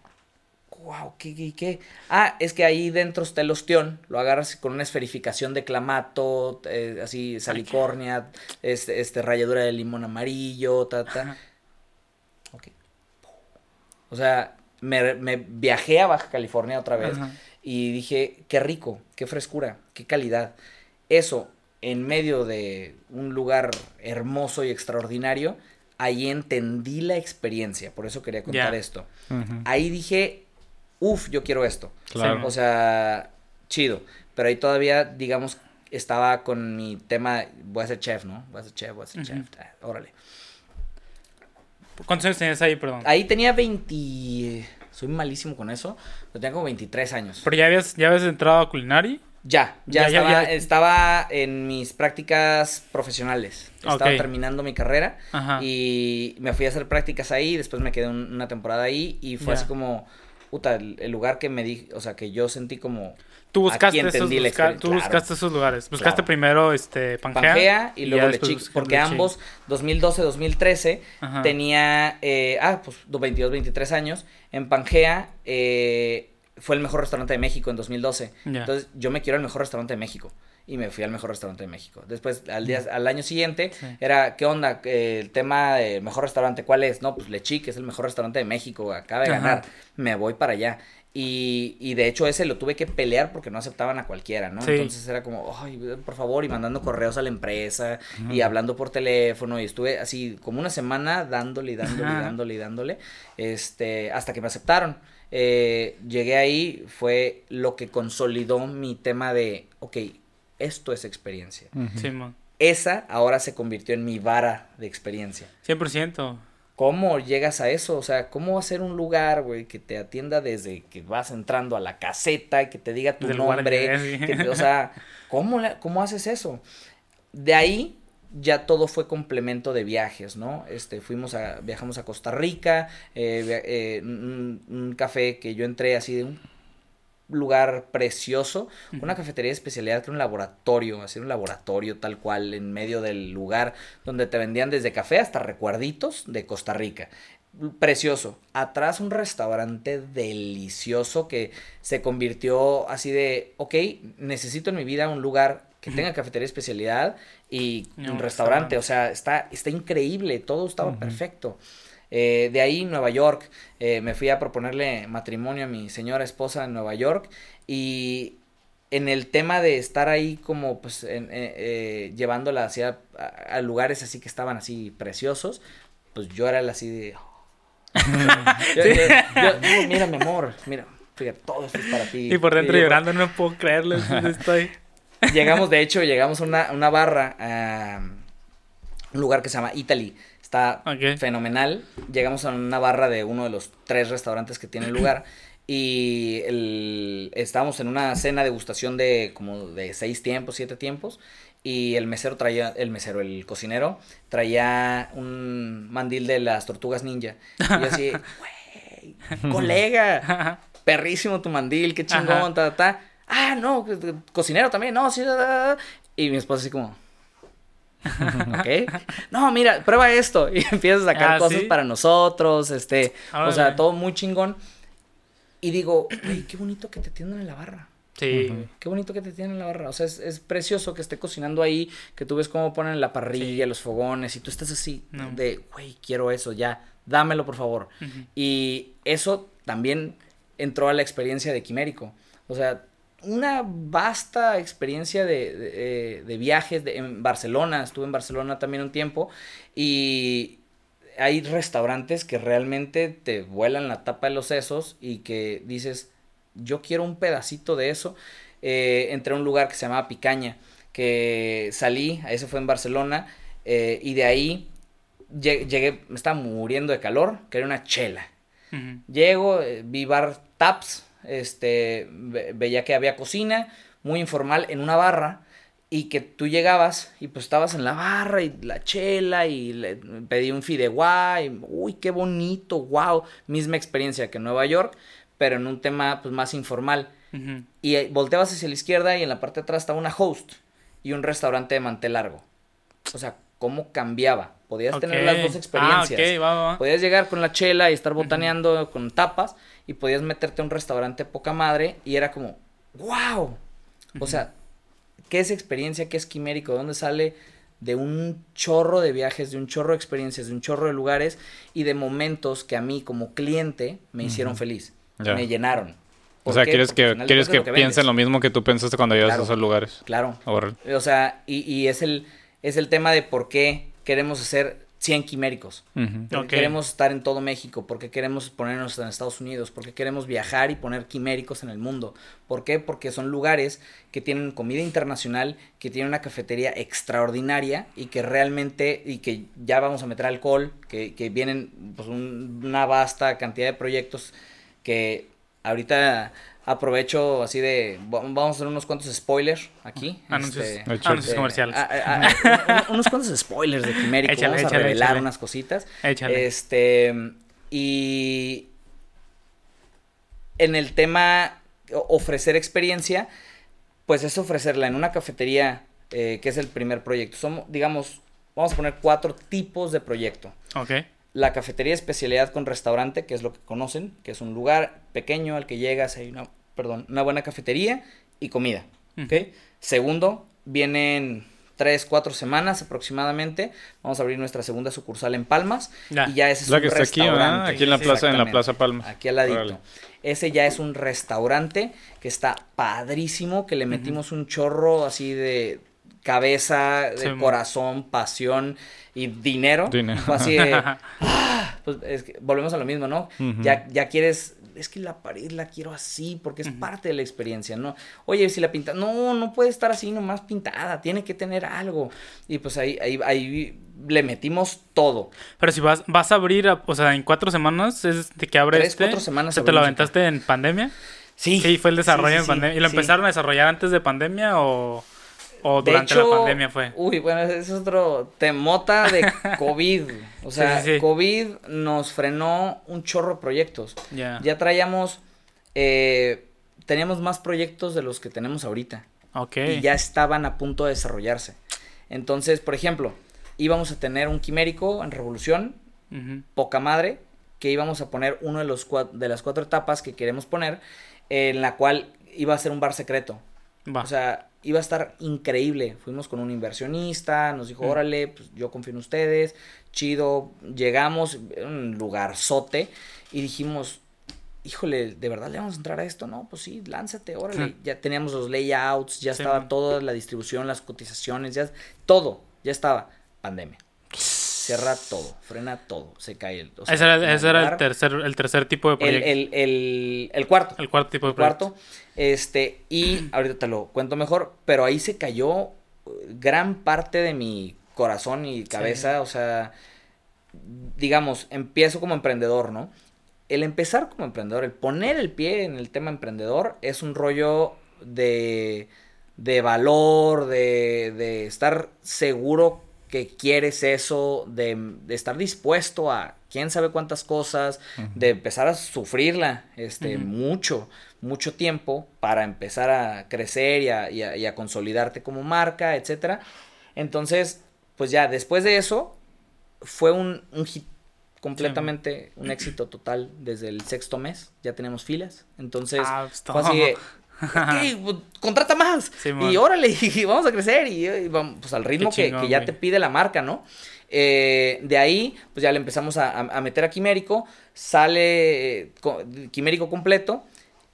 wow, ¿qué, qué, qué? Ah, es que ahí dentro está el ostión, lo agarras con una esferificación de clamato, eh, así salicornia, este, este ralladura de limón amarillo, ta, ta. Ok. O sea, me, me viajé a Baja California otra vez Ajá. y dije, qué rico, qué frescura, qué calidad. Eso, en medio de un lugar hermoso y extraordinario, ahí entendí la experiencia, por eso quería contar esto. Ahí dije, uff, yo quiero esto. Claro. O sea, chido. Pero ahí todavía, digamos, estaba con mi tema, voy a ser chef, ¿no? Voy a ser chef, voy a ser chef. Ah, órale. ¿Cuántos años tenías ahí, perdón? Ahí tenía 20... Soy malísimo con eso. Pero tenía como 23 años. Pero ya habías, ya habías entrado a Culinary. Ya, ya, Ya, estaba, ya. estaba en mis prácticas profesionales. Estaba terminando mi carrera Ajá. y me fui a hacer prácticas ahí. Después me quedé un- una temporada ahí y fue así como, puta, el, el lugar que me di, o sea, que yo sentí como Tú buscaste, esos, busca- claro. buscaste esos lugares. Buscaste Claro. primero este, Pangea. Pangea y luego buscaste porque Lechic. ambos, 2012-2013, Ajá. tenía, eh, ah, pues 22, 23 años. En Pangea eh, fue el mejor restaurante de México en 2012. Ya. Entonces yo me quiero el mejor restaurante de México. Y me fui al mejor restaurante de México. Después, al, día, al año siguiente, Sí. era, ¿qué onda? Eh, el tema del mejor restaurante, ¿cuál es? No, pues Lechic es el mejor restaurante de México, acaba de Ajá. ganar. Me voy para allá. Y, y de hecho ese lo tuve que pelear porque no aceptaban a cualquiera, ¿no? Sí. Entonces era como, ay, por favor, y mandando correos a la empresa y hablando por teléfono y estuve así como una semana dándole y dándole y Ajá. dándole y dándole, este, hasta que me aceptaron. Eh, llegué ahí, fue lo que consolidó mi tema de, ok, esto es experiencia. Ujú. Simón. Esa ahora se convirtió en mi vara de experiencia. 100%. ¿Cómo llegas a eso? O sea, ¿cómo hacer un lugar, güey, que te atienda desde que vas entrando a la caseta y que te diga tu nombre? sí. que te- o sea, ¿cómo, la- ¿cómo haces eso? De ahí ya todo fue complemento de viajes, ¿no? Este, fuimos a, viajamos a Costa Rica, eh, eh, un, un café que yo entré así de un lugar precioso, una cafetería de especialidad que era un laboratorio, así un laboratorio tal cual en medio del lugar donde te vendían desde café hasta recuerditos de Costa Rica. Precioso. Atrás un restaurante delicioso que se convirtió así de, ok, necesito en mi vida un lugar que tenga cafetería de especialidad y un restaurante. O sea, está, está increíble, todo estaba perfecto. Eh, de ahí, Nueva York, eh, me fui a proponerle matrimonio a mi señora esposa en Nueva York y en el tema de estar ahí como pues en- eh, eh, llevándola hacia a, a lugares así que estaban así preciosos, pues yo era el así de... Yo- yo- yo- yo, mira mi amor, mira, fíjate, todo esto es para ti. Y por dentro llorando, no puedo creerlo. Estoy. Llegamos, de hecho, llegamos a una, una barra, a un lugar que se llama Italy. Está fenomenal. Llegamos a una barra de uno de los tres restaurantes que tiene el lugar. Y el, estábamos en una cena degustación de como de seis tiempos, siete tiempos. Y el mesero traía, el mesero, el cocinero, traía un mandil de las tortugas ninja. Y yo así, güey, colega, perrísimo tu mandil, qué chingón, Ajá. ta, ta. Ah, no, cocinero también, no, sí, da, da, da. Y mi esposa así como, ok. No, mira, prueba esto. Y empiezas a sacar Ah, cosas ¿sí? para nosotros, este, o sea, todo muy chingón. Y digo, güey, qué bonito que te atiendan en la barra. Sí. Qué bonito que te tienen en la barra. O sea, es, es precioso que esté cocinando ahí, que tú ves cómo ponen la parrilla, los fogones, y tú estás así No. de, güey, quiero eso, ya, dámelo por favor. Y eso también entró a la experiencia de Quimérico. O sea, una vasta experiencia de, de, eh, de viajes de- en Barcelona. Estuve en Barcelona también un tiempo. Y hay restaurantes que realmente te vuelan la tapa de los sesos y que dices, yo quiero un pedacito de eso. Eh, entré a un lugar que se llamaba Picaña, que salí, eso fue en Barcelona, eh, y de ahí lle- llegué, me estaba muriendo de calor, quería una chela. Llego, eh, vi bar taps, este, ve- veía que había cocina, muy informal en una barra y que tú llegabas y pues estabas en la barra y la chela y le pedí un fideuá y uy, qué bonito, wow, misma experiencia que en Nueva York, pero en un tema pues más informal. Y eh, volteabas hacia la izquierda y en la parte de atrás estaba una host y un restaurante de mantel largo. O sea, cómo cambiaba. Podías tener las dos experiencias. Ah, podías llegar con la chela y estar botaneando con tapas y podías meterte a un restaurante poca madre y era como, wow. O sea, ¿qué es experiencia? ¿Qué es quimérico? ¿De dónde sale? De un chorro de viajes, de un chorro de experiencias, de un chorro de lugares y de momentos que a mí como cliente me hicieron feliz, me llenaron. O sea, quieres que, quieres que, piensen lo mismo que tú pensaste cuando llegas a esos lugares. Claro. O sea, y, y es, el, es el tema de por qué queremos hacer 100 quiméricos. Porque queremos estar en todo México, porque queremos ponernos en Estados Unidos, porque queremos viajar y poner quiméricos en el mundo. ¿Por qué? Porque son lugares que tienen comida internacional, que tienen una cafetería extraordinaria y que realmente, y que ya vamos a meter alcohol, que, que vienen pues, una vasta cantidad de proyectos que ahorita aprovecho así de vamos a hacer unos cuantos spoilers aquí anuncios, este, comerciales. unos cuantos spoilers de Quimérico vamos a revelar unas cositas. Este y en el tema ofrecer experiencia pues es ofrecerla en una cafetería eh, que es el primer proyecto. Somos digamos vamos a poner cuatro tipos de proyecto. Ok la cafetería especialidad con restaurante, que es lo que conocen, que es un lugar pequeño al que llegas, hay una, perdón, una buena cafetería y comida. Segundo, vienen tres, cuatro semanas aproximadamente. Vamos a abrir nuestra segunda sucursal en Palmas. Y ya ese es la que está aquí, Aquí en la plaza, en la plaza Palmas. Aquí al ladito. Ese ya es un restaurante que está padrísimo, que le metimos un chorro así de cabeza, de corazón, pasión y dinero. dinero. Así ah, pues volvemos a lo mismo, ¿no? ya, ya quieres, es que la pared la quiero así porque es parte de la experiencia, ¿no? Oye, si la pinta, no, no puede estar así nomás pintada, tiene que tener algo. Y pues ahí, ahí, ahí le metimos todo. Pero si vas, vas a abrir, o sea, en cuatro semanas, es de que abre Tres, cuatro semanas. ¿Te lo aventaste en pandemia? Sí. Sí, fue el desarrollo en pandemia. ¿Y lo empezaron a desarrollar antes de pandemia o...? ¿O durante la pandemia fue? Uy, bueno, es otro temota de COVID. O sea, COVID nos frenó un chorro de proyectos. Ya traíamos, eh, teníamos más proyectos de los que tenemos ahorita. Ok. Y ya estaban a punto de desarrollarse. Entonces, por ejemplo, íbamos a tener un quimérico en Revolución, poca madre, que íbamos a poner uno de, los de las cuatro etapas que queremos poner, en la cual iba a ser un bar secreto. O sea, iba a estar increíble. Fuimos con un inversionista, nos dijo, mm. órale, pues yo confío en ustedes, chido. Llegamos, un lugar sote, y dijimos, híjole, ¿de verdad le vamos a entrar a esto? No, pues sí, lánzate, órale. Ya teníamos los layouts, ya estaba toda la distribución, las cotizaciones, ya todo, ya estaba. Pandemia. Cierra todo, frena todo, se cae el... ese era, el, tercer, el tercer tipo de proyecto. El, el, el, cuarto. El cuarto tipo de el Cuarto, este, y ahorita te lo cuento mejor, pero ahí se cayó gran parte de mi corazón y cabeza, o sea, digamos, empiezo como emprendedor, ¿no? El empezar como emprendedor, el poner el pie en el tema emprendedor es un rollo de, de valor, de, de estar seguro que quieres eso, de, estar dispuesto a quién sabe cuántas cosas, de empezar a sufrirla este, mucho, mucho tiempo para empezar a crecer y a, consolidarte como marca, etcétera. Entonces, pues ya después de eso, fue un, hit completamente, un éxito total desde el sexto mes, ya tenemos filas, entonces ah, pues, fue así pues, contrata más. y órale, y vamos a crecer. Y, vamos, pues al ritmo que, ya te pide la marca, ¿no? Eh, de ahí, pues ya le empezamos a, meter a Quimérico. Sale eh, Quimérico completo.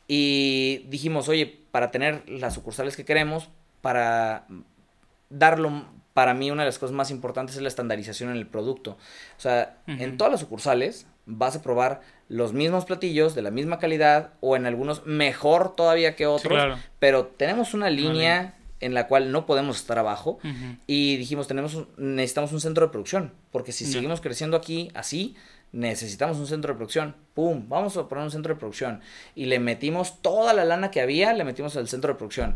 Y dijimos, oye, para tener las sucursales que queremos, para darlo, para mí una de las cosas más importantes es la estandarización en el producto. O sea, en todas las sucursales vas a probar los mismos platillos de la misma calidad o en algunos mejor todavía que otros, pero tenemos una línea en la cual no podemos estar abajo y dijimos tenemos necesitamos un centro de producción porque si seguimos creciendo aquí así necesitamos un centro de producción. Pum vamos a poner un centro de producción. Y le metimos toda la lana que había le metimos al centro de producción.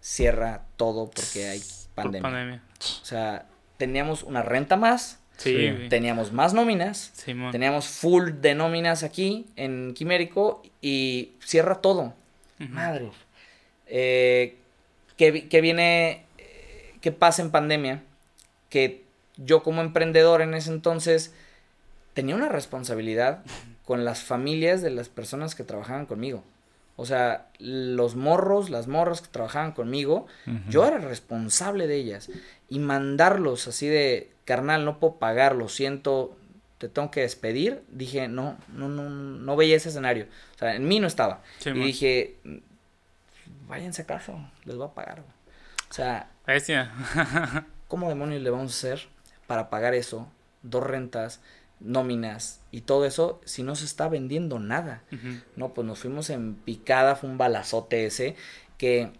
Cierra todo porque hay Por pandemia. pandemia. O sea, teníamos una renta más, Sí, Sí. güey. teníamos más nóminas, teníamos full de nóminas aquí en Quimérico y cierra todo. Madre. Eh, ¿qué, vi- qué viene, qué pasa en pandemia? Que yo como emprendedor en ese entonces tenía una responsabilidad con las familias de las personas que trabajaban conmigo. O sea, los morros, las morras que trabajaban conmigo, yo era responsable de ellas. Y mandarlos así de, carnal, no puedo pagar, lo siento, te tengo que despedir. Dije, no, no, no, no veía ese escenario. O sea, en mí no estaba. Sí, y dije, váyanse a casa, les voy a pagar. güey". O sea, Bestia. ¿cómo demonios le vamos a hacer para pagar eso? Dos rentas, nóminas y todo eso si no se está vendiendo nada. No, pues nos fuimos en picada, fue un balazote ese que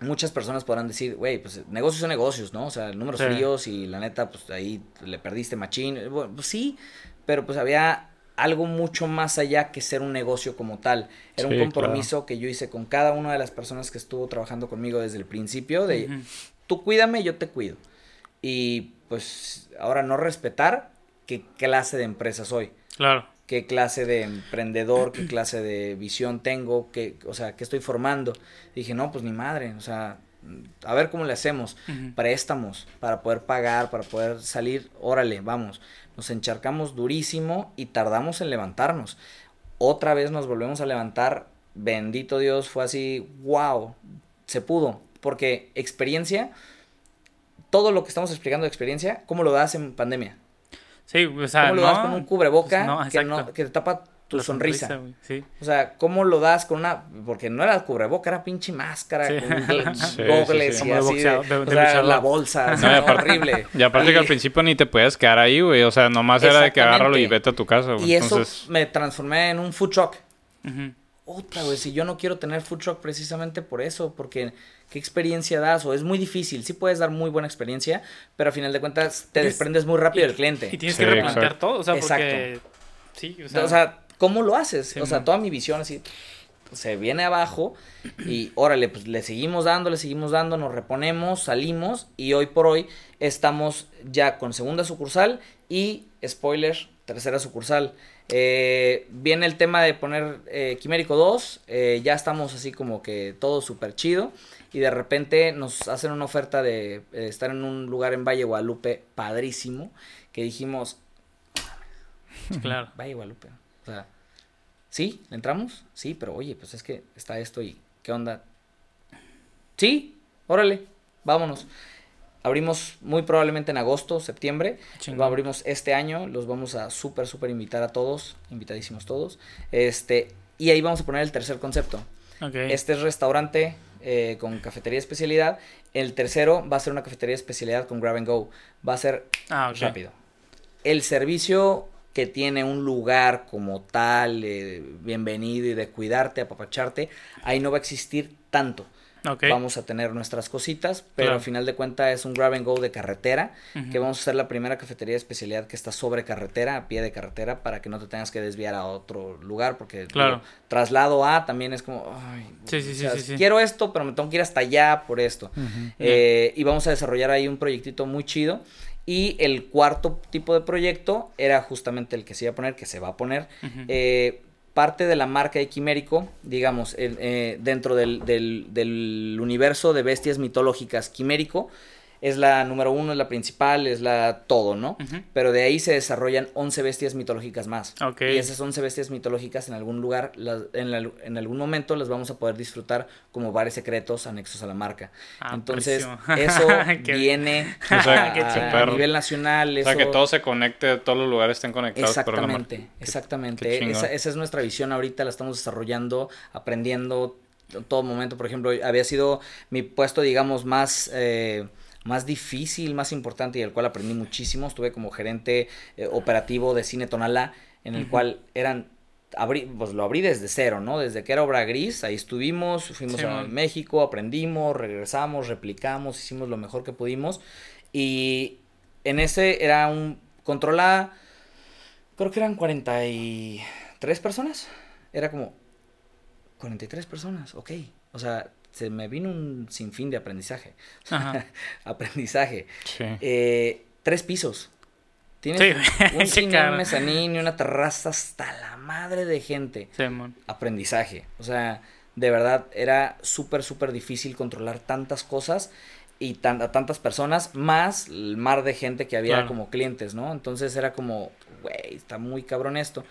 muchas personas podrán decir, güey, pues negocios son negocios, ¿no? O sea, números Sí. fríos y la neta, pues ahí le perdiste machín. Bueno, pues sí, pero pues había algo mucho más allá que ser un negocio como tal. Era Sí, un compromiso que yo hice con cada una de las personas que estuvo trabajando conmigo desde el principio de, tú cuídame, yo te cuido. Y pues ahora no respetar qué clase de empresa soy Claro. Qué clase de emprendedor, qué clase de visión tengo, qué, o sea, qué estoy formando. Dije, no, pues ni madre, o sea, a ver cómo le hacemos. Préstamos para poder pagar, para poder salir, órale, vamos. Nos encharcamos durísimo y tardamos en levantarnos. Otra vez nos volvemos a levantar, bendito Dios, fue así, wow, se pudo. Porque experiencia, todo lo que estamos explicando de experiencia, ¿cómo lo das en pandemia? Sí, o sea, ¿Cómo lo no, das con un cubreboca no, que, no, que te tapa tu La sonrisa? Sí. O sea, ¿cómo lo das con una...? Porque no era cubreboca, era pinche máscara, Sí. con gl- Sí, gogles y así de, o sea, la bolsa, horrible. Y aparte que al principio ni te podías quedar ahí, güey. O sea, nomás era de que agárralo y vete a tu casa, güey. Y eso Entonces, me transformé en un food truck. Otra, güey, si yo no quiero tener food truck precisamente por eso, porque ¿qué experiencia das? O es muy difícil, sí puedes dar muy buena experiencia, pero a final de cuentas te es- desprendes muy rápido del cliente. Y tienes Sí, que replantear exacto. todo, o sea, porque... Exacto. Sí, o O sea... sea, ¿cómo lo haces? Sí, o sea, toda mi visión así se viene abajo y órale, pues le seguimos dando, le seguimos dando, nos reponemos, salimos y hoy por hoy estamos ya con segunda sucursal y, spoiler, tercera sucursal. Eh, viene el tema de poner eh, Quimérico 2, eh, ya estamos así como que todo súper chido y de repente nos hacen una oferta de eh, estar en un lugar en Valle Guadalupe padrísimo que dijimos, claro. Valle Guadalupe. O sea, ¿sí? ¿Le entramos? Sí, pero oye, pues es que está esto y ¿qué onda? Sí, órale, vámonos. Abrimos muy probablemente en agosto, septiembre. Lo abrimos este año. Los vamos a súper, súper invitar a todos. Invitadísimos todos. Este, y ahí vamos a poner el tercer concepto. Este es restaurante eh, con cafetería especialidad. El tercero va a ser una cafetería especialidad con grab and go. Va a ser Ah, rápido. El servicio que tiene un lugar como tal, eh, bienvenido y de cuidarte, apapacharte, ahí no va a existir tanto. Vamos a tener nuestras cositas, pero Claro. al final de cuentas es un grab and go de carretera, que vamos a ser la primera cafetería de especialidad que está sobre carretera, a pie de carretera, para que no te tengas que desviar a otro lugar, porque Claro. digo, traslado a también es como, ay, Sí, sí, o sí, sea, sí, sí. quiero esto, pero me tengo que ir hasta allá por esto. Eh, y vamos a desarrollar ahí un proyectito muy chido. Y el cuarto tipo de proyecto era justamente el que se iba a poner, que se va a poner. Eh, parte de la marca de Quimérico, digamos, eh, dentro del universo de bestias mitológicas, Quimérico es la número uno, es la principal, es la todo, ¿no? Pero de ahí se desarrollan 11 bestias mitológicas más. Y esas 11 bestias mitológicas en algún lugar, las- en, la- en algún momento las vamos a poder disfrutar como bares secretos anexos a la marca. Ah, Entonces, eso viene O sea, a, nivel nacional. o sea, eso- que todo se conecte, todos los lugares estén conectados por. Exactamente, exactamente. qué esa, esa es nuestra visión ahorita, la estamos desarrollando, aprendiendo en todo momento. Por ejemplo, había sido mi puesto, digamos, más, eh, más difícil, más importante y del cual aprendí muchísimo. Estuve como gerente eh, operativo de Cine Tonalá, en el cual eran... Abrí, pues lo abrí desde cero, ¿no? Desde que era obra gris, ahí estuvimos, fuimos Sí, a man. México, aprendimos, regresamos, replicamos, hicimos lo mejor que pudimos. Y en ese era un controlada, creo que eran 43 personas. Era como 43 personas, ok. O sea, se me vino un sinfín de aprendizaje. Ajá. aprendizaje. Sí. Eh, tres pisos. Tienes Sí, un sí, cine, un mezanín y una terraza hasta la madre de gente. Simón. Aprendizaje. O sea, de verdad era súper, súper difícil controlar tantas cosas y tan- a tantas personas, más el mar de gente que había Claro. como clientes, ¿no? Entonces era como, güey, está muy cabrón esto.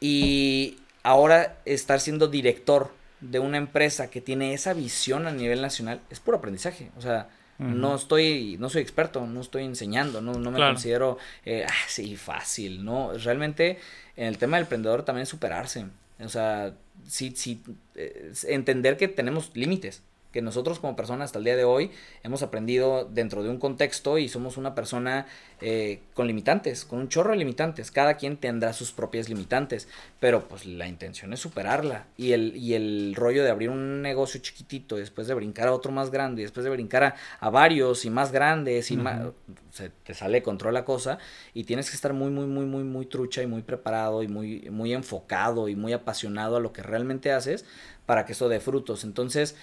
Y ahora estar siendo director de una empresa que tiene esa visión a nivel nacional es puro aprendizaje. O sea, no estoy, no soy experto, no estoy enseñando, no, no me Claro. considero, eh, ah, sí, fácil, ¿no? Realmente en el tema del emprendedor también es superarse. O sea, sí, sí, eh, entender que tenemos límites, que nosotros como personas hasta el día de hoy hemos aprendido dentro de un contexto y somos una persona eh, con limitantes, con un chorro de limitantes. Cada quien tendrá sus propias limitantes, pero pues la intención es superarla. Y el, y el rollo de abrir un negocio chiquitito, después de brincar a otro más grande, y después de brincar a, a varios y más grandes, y más, se te sale de control la cosa, y tienes que estar muy, muy, muy, muy, muy trucha y muy preparado y muy, muy enfocado y muy apasionado a lo que realmente haces para que eso dé frutos. Entonces,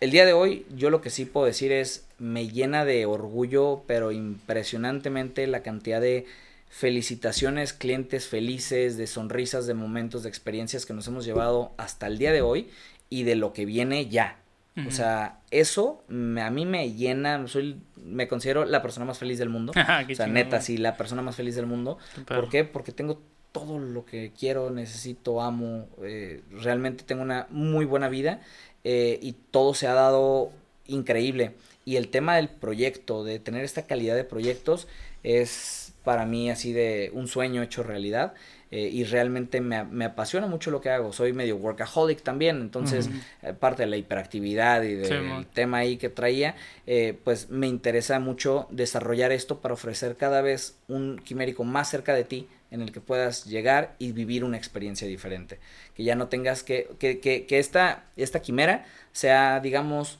el día de hoy yo lo que sí puedo decir es, me llena de orgullo, pero impresionantemente la cantidad de felicitaciones, clientes felices, de sonrisas, de momentos, de experiencias que nos hemos llevado hasta el día de hoy y de lo que viene ya. O sea, eso me- a mí me llena, soy, me considero la persona más feliz del mundo. Ajá, qué o sea, neta, sí, la persona más feliz del mundo. ¿Por qué? Porque tengo todo lo que quiero, necesito, amo. eh, realmente tengo una muy buena vida eh, y todo se ha dado increíble. Y el tema del proyecto, de tener esta calidad de proyectos, es para mí así de un sueño hecho realidad. eh, y realmente me, me apasiona mucho lo que hago. Soy medio workaholic también, entonces eh, parte de la hiperactividad y del Sí, tema ahí que traía, eh, pues me interesa mucho desarrollar esto para ofrecer cada vez un quimérico más cerca de ti en el que puedas llegar y vivir una experiencia diferente. Que ya no tengas que, que, que, que esta, esta quimera sea, digamos,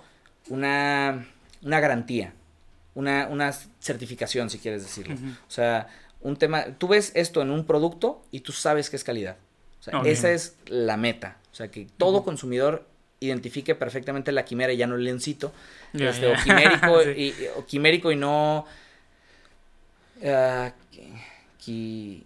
una, una garantía, una, una certificación, si quieres decirlo. O sea, un tema, tú ves esto en un producto y tú sabes que es calidad. O sea, Ok. esa es la meta. O sea, que todo consumidor identifique perfectamente la quimera y ya no el leoncito. Este. O quimérico, Sí. y, o quimérico y no... ah, qui-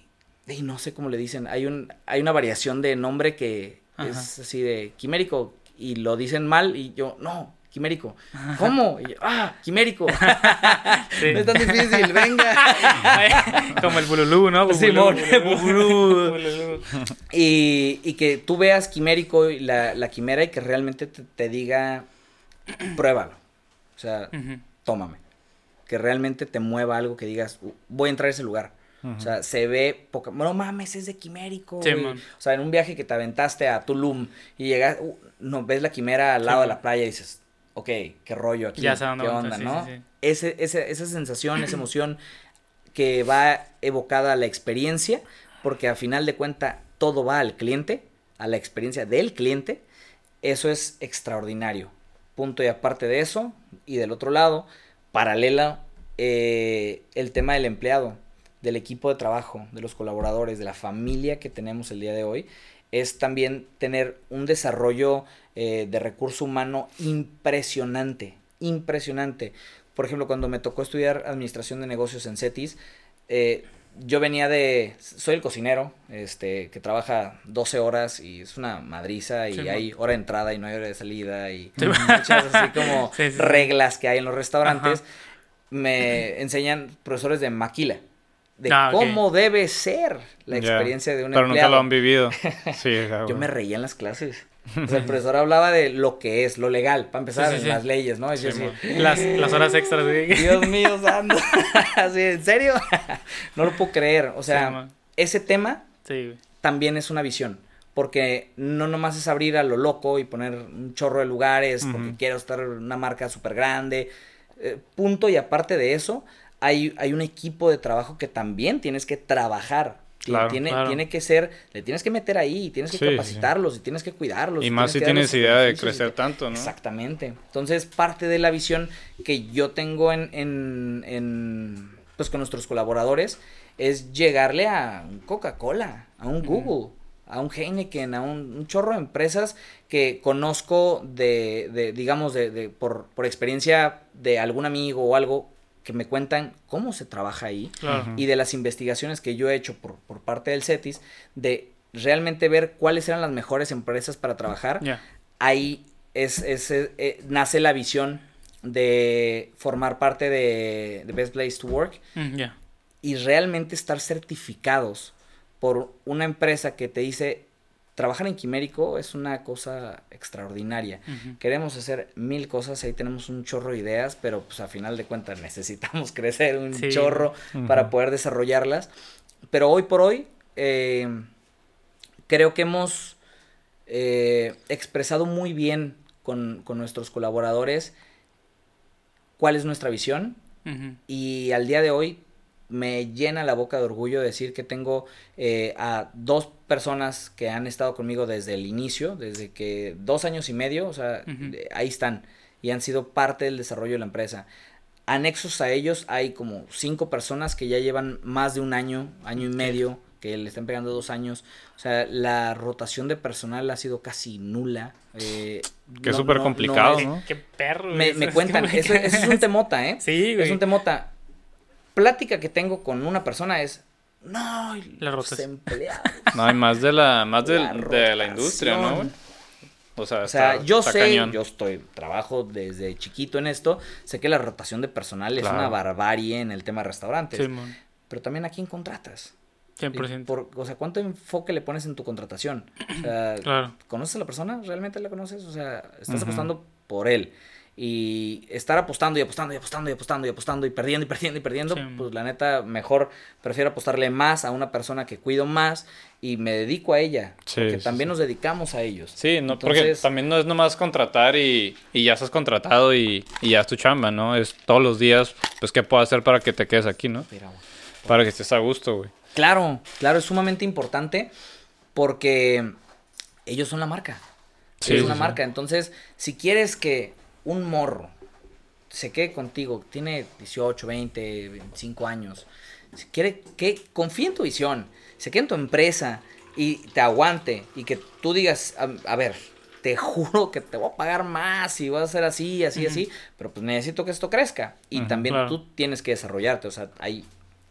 ey, no sé cómo le dicen. Hay, un, hay una variación de nombre que Ajá. es así de quimérico y lo dicen mal y yo, no, quimérico. ¿Cómo? Y yo, ah, quimérico. Sí. No es tan difícil, venga. Como el bululú, ¿no? Simón, bululú. Bululú. Y, y que tú veas quimérico y la, la quimera y que realmente te, te diga, pruébalo. O sea, tómame. Que realmente te mueva algo que digas, "Uh, voy a entrar a ese lugar. O sea, se ve poca. No mames, es de quimérico. Sí, güey". man. o sea, en un viaje que te aventaste a Tulum y llegas, uh, no, ves la quimera al Sí, lado de la playa y dices, ok, qué rollo aquí. Ya qué onda, sí, ¿no? Ese, ese- esa sensación, esa emoción que va evocada a la experiencia, porque a final de cuenta todo va al cliente, a la experiencia del cliente, eso es extraordinario. Punto y aparte de eso, y del otro lado, paralela, eh, el tema del empleado, del equipo de trabajo, de los colaboradores, de la familia que tenemos el día de hoy, es también tener un desarrollo eh, de recurso humano impresionante, impresionante. Por ejemplo, cuando me tocó estudiar administración de negocios en CETIS, eh, yo venía de, soy el cocinero, este, que trabaja 12 horas y es una madriza y Sí, hay hora de entrada y no hay hora de salida y Sí. muchas así como Sí, reglas que hay en los restaurantes. Ajá. Me enseñan profesores de maquila, de Ah, cómo debe ser la experiencia de un Pero nunca empleado. lo han vivido. Sí, Yo me reía en las clases. O sea, el profesor hablaba de lo que es, lo legal, para empezar, Sí, sí, en sí. las leyes, ¿no? Yo Las, las horas extras. Dios mío, santo. así, ¿en serio? no lo puedo creer. O sea, ese tema también es una visión. Porque no nomás es abrir a lo loco y poner un chorro de lugares porque quiero estar en una marca súper grande. Eh, punto. Y aparte de eso, hay, hay un equipo de trabajo que también tienes que trabajar. Claro, tiene, claro. tiene que ser, le tienes que meter ahí, tienes que Sí, sí, sí. capacitarlos y tienes que cuidarlos. Y más si tienes idea de crecer tanto, ¿no? Exactamente. Entonces, parte de la visión que yo tengo en, en, en, pues con nuestros colaboradores es llegarle a un Coca-Cola, a un Google, a un Heineken, a un, chorro de empresas que conozco de, de digamos, de, de por, por, experiencia de algún amigo o algo que me cuentan cómo se trabaja ahí y de las investigaciones que yo he hecho por, por parte del CETIS, de realmente ver cuáles eran las mejores empresas para trabajar. Ahí es, es, eh, nace la visión de formar parte de, Best Place to Work mm, y realmente estar certificados por una empresa que te dice trabajar en Quimérico es una cosa extraordinaria. Queremos hacer mil cosas, ahí tenemos un chorro de ideas, pero pues a final de cuentas necesitamos crecer un chorro para poder desarrollarlas. Pero hoy por hoy eh, creo que hemos eh, expresado muy bien con, con nuestros colaboradores cuál es nuestra visión. Y al día de hoy me llena la boca de orgullo decir que tengo eh, a dos personas que han estado conmigo desde el inicio, desde que dos años y medio, o sea, ahí están y han sido parte del desarrollo de la empresa. Anexos a ellos hay como cinco personas que ya llevan más de un año, año y medio, que le están pegando dos años. O sea, la rotación de personal ha sido casi nula. Eh, que es súper complicado, ¿no? Qué perro. Me, me cuentan, eso, es un temota, ¿eh? Sí, güey. Es un temota plática que tengo con una persona es, no, los empleados. No, hay más de la, más de la, industria, ¿no? O sea, yo sé, yo estoy, trabajo desde chiquito en esto, sé que la rotación de personal es una barbarie en el tema de restaurantes. Sí, pero también a quién contratas. 100%. Por, o sea, ¿cuánto enfoque le pones en tu contratación? O sea, claro. ¿conoces a la persona? ¿Realmente la conoces? O sea, estás apostando por él y estar apostando y apostando y apostando y apostando y apostando y perdiendo y perdiendo y perdiendo, pues la neta mejor prefiero apostarle más a una persona que cuido más y me dedico a ella, porque también nos dedicamos a ellos. Sí, no, porque también no es nomás contratar y, y ya estás contratado y, y, ya es tu chamba, ¿no? Es todos los días, pues, ¿qué puedo hacer para que te quedes aquí, no? para que estés a gusto, güey. Claro, claro, es sumamente importante porque ellos son la marca. Sí, es una marca. Entonces, si quieres que un morro se quede contigo, tiene 18, 20, 25 años, si quiere que confíe en tu visión, se quede en tu empresa y te aguante y que tú digas, a, ver, te juro que te voy a pagar más y vas a hacer así, así, así, pero pues necesito que esto crezca y también tú tienes que desarrollarte, o sea, hay,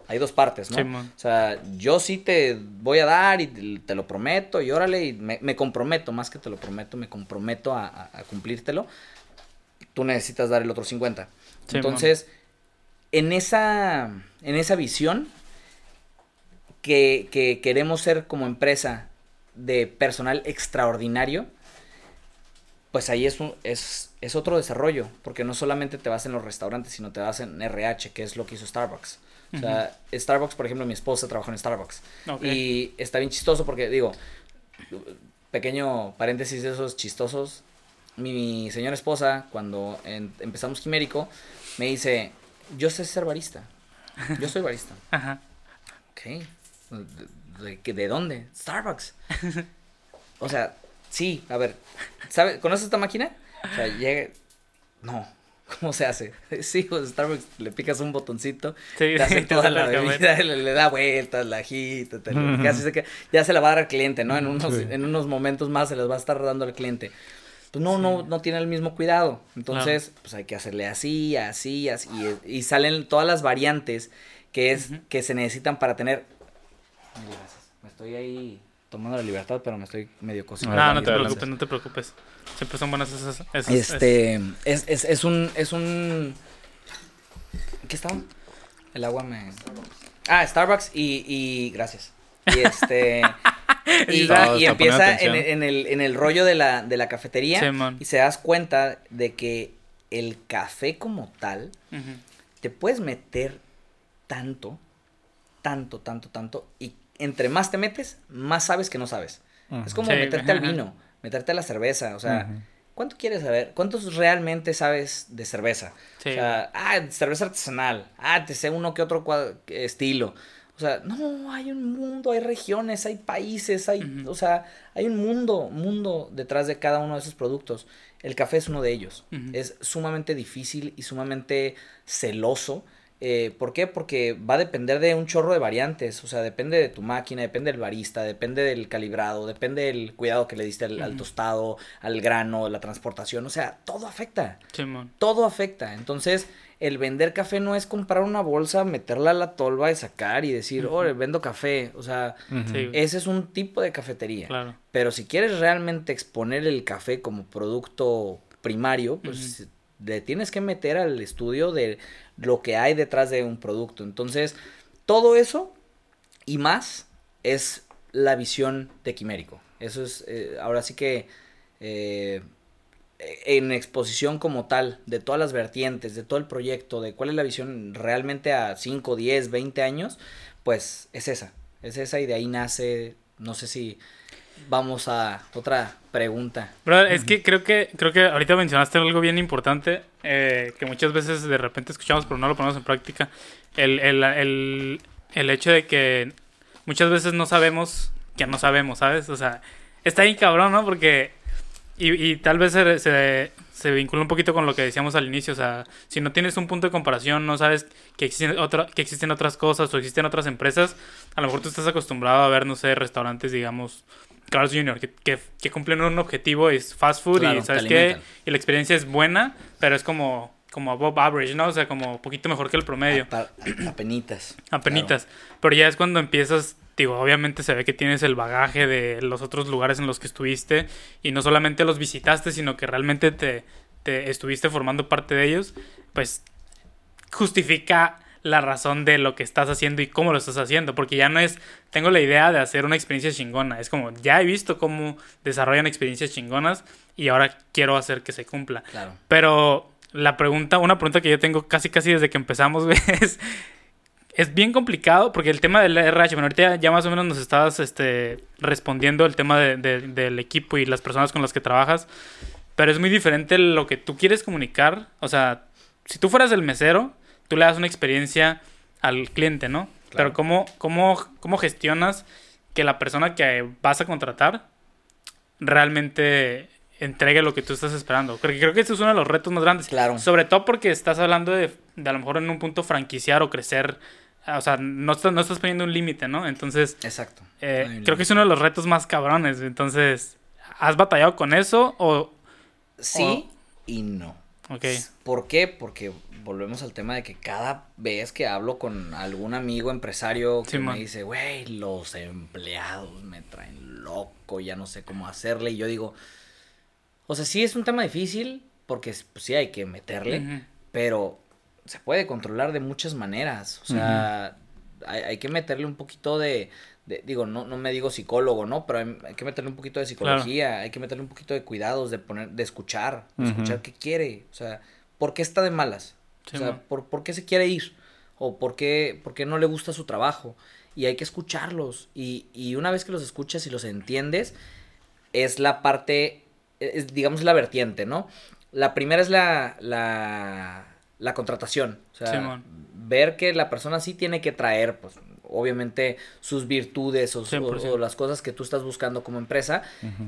hay dos partes, ¿no? o sea, yo sí te voy a dar y te, lo prometo y órale, y me, comprometo, más que te lo prometo, me comprometo a, a cumplírtelo, tú necesitas dar el otro 50. Entonces, en esa, en esa visión que, que, queremos ser como empresa de personal extraordinario, pues ahí es, un, es, es, otro desarrollo, porque no solamente te vas en los restaurantes, sino te vas en RH, que es lo que hizo Starbucks. O sea, Starbucks, por ejemplo, mi esposa trabajó en Starbucks. Y está bien chistoso porque, digo, pequeño paréntesis de esos chistosos, mi señora esposa, cuando empezamos Quimérico, me dice, yo sé ser barista. Yo soy barista. Ajá. Ok. ¿De, ¿De, dónde? Starbucks. o sea, sí, a ver, ¿sabe, ¿conoces esta máquina? O sea, llega... No, ¿Cómo se hace? Sí, pues Starbucks le picas un botoncito, sí, te hace toda la bebida, le, da vueltas, la agita, ya se la va a dar al cliente, ¿no? En unos, en unos momentos más se les va a estar dando al cliente pues no, no, no tiene el mismo cuidado. Entonces, pues hay que hacerle así, así, así. Y, salen todas las variantes que es, que se necesitan para tener. Me estoy ahí tomando la libertad, pero me estoy medio cocinando. No, no te preocupes, no te preocupes. Siempre son buenas esas. este, Es, es, es un, es un. ¿Qué estaba? El agua me. Ah, Starbucks y, y gracias. Y este. y, empieza en, el, en el rollo de la, de la cafetería. y se das cuenta de que el café como tal te puedes meter tanto, tanto, tanto, tanto. Y entre más te metes, más sabes que no sabes. Es como meterte al vino, meterte a la cerveza. O sea, ¿cuánto quieres saber? ¿Cuántos realmente sabes de cerveza? O sea, ah, cerveza artesanal. Ah, te sé uno que otro estilo. O sea, no, hay un mundo, hay regiones, hay países, hay, o sea, hay un mundo, mundo detrás de cada uno de esos productos. El café es uno de ellos. Es sumamente difícil y sumamente celoso Eh, ¿Por qué? Porque va a depender de un chorro de variantes. O sea, depende de tu máquina, depende del barista, depende del calibrado, depende del cuidado que le diste al, al tostado, al grano, la transportación. O sea, todo afecta. Simón. Todo afecta. Entonces, el vender café no es comprar una bolsa, meterla a la tolva y sacar y decir, oh, vendo café. O sea, ese es un tipo de cafetería. Claro. Pero si quieres realmente exponer el café como producto primario, pues le tienes que meter al estudio de lo que hay detrás de un producto. Entonces, todo eso y más es la visión de Quimérico. Eso es, eh, ahora sí que eh, en exposición como tal, de todas las vertientes, de todo el proyecto, de cuál es la visión realmente a 5, 10, 20 años, pues es esa. Es esa y de ahí nace, no sé si vamos a otra pregunta. Brother, es que creo que creo que ahorita mencionaste algo bien importante eh, que muchas veces de repente escuchamos pero no lo ponemos en práctica. El, el, el, el hecho de que muchas veces no sabemos que no sabemos, ¿sabes? O sea, está ahí cabrón, ¿no? Porque... Y, y tal vez se, se, se vincula un poquito con lo que decíamos al inicio. O sea, si no tienes un punto de comparación, no sabes que existen, otra, que existen otras cosas o existen otras empresas, a lo mejor tú estás acostumbrado a ver, no sé, restaurantes, digamos, Carl's Jr., que, que, que cumplen un objetivo, es fast food Claro, y sabes qué, alimentan. y la experiencia es buena, pero es como, como above average, ¿no? O sea, como un poquito mejor que el promedio. Apenitas. Apenitas. Pero ya es cuando empiezas, digo, obviamente se ve que tienes el bagaje de los otros lugares en los que estuviste y no solamente los visitaste, sino que realmente te, te estuviste formando parte de ellos, pues justifica la razón de lo que estás haciendo y cómo lo estás haciendo, porque ya no es, tengo la idea de hacer una experiencia chingona, es como, ya he visto cómo desarrollan experiencias chingonas y ahora quiero hacer que se cumpla. Claro. Pero la pregunta, una pregunta que yo tengo casi casi desde que empezamos, güey, es, es bien complicado porque el tema del RH, bueno, ahorita ya, ya más o menos nos estabas este, respondiendo el tema de- de- del equipo y las personas con las que trabajas, pero es muy diferente lo que tú quieres comunicar. O sea, si tú fueras el mesero, tú le das una experiencia al cliente, ¿no? Claro. Pero ¿cómo, cómo, ¿cómo gestionas que la persona que vas a contratar realmente entregue lo que tú estás esperando? Creo que ese es uno de los retos más grandes. Claro. Sobre todo porque estás hablando de, de a lo mejor en un punto franquiciar o crecer. O sea, no estás, no estás poniendo un límite, ¿no? Entonces, Exacto. eh, No creo que es uno de los retos más cabrones. Entonces, ¿has batallado con eso o...? Sí y no. Ok. ¿Por qué? Porque volvemos al tema de que cada vez que hablo con algún amigo empresario que Sí, me dice, güey, los empleados me traen loco, ya no sé cómo hacerle. Y yo digo, o sea, sí es un tema difícil porque pues, sí hay que meterle, pero se puede controlar de muchas maneras. O sea, hay, hay que meterle un poquito de, de- digo, no, no me digo psicólogo, ¿no? Pero hay, hay que meterle un poquito de psicología, hay que meterle un poquito de cuidados, de poner, de escuchar, de escuchar qué quiere, o sea, ¿por qué está de malas? Sí, o sea. ¿por, por qué se quiere ir? ¿O por qué, por qué no le gusta su trabajo? Y hay que escucharlos. Y, y una vez que los escuchas y los entiendes, es la parte, es, digamos, la vertiente, ¿no? La primera es la, la, la contratación. O sea, Simón. ver que la persona sí tiene que traer, pues, obviamente, sus virtudes o, su- 100%. o las cosas que tú estás buscando como empresa.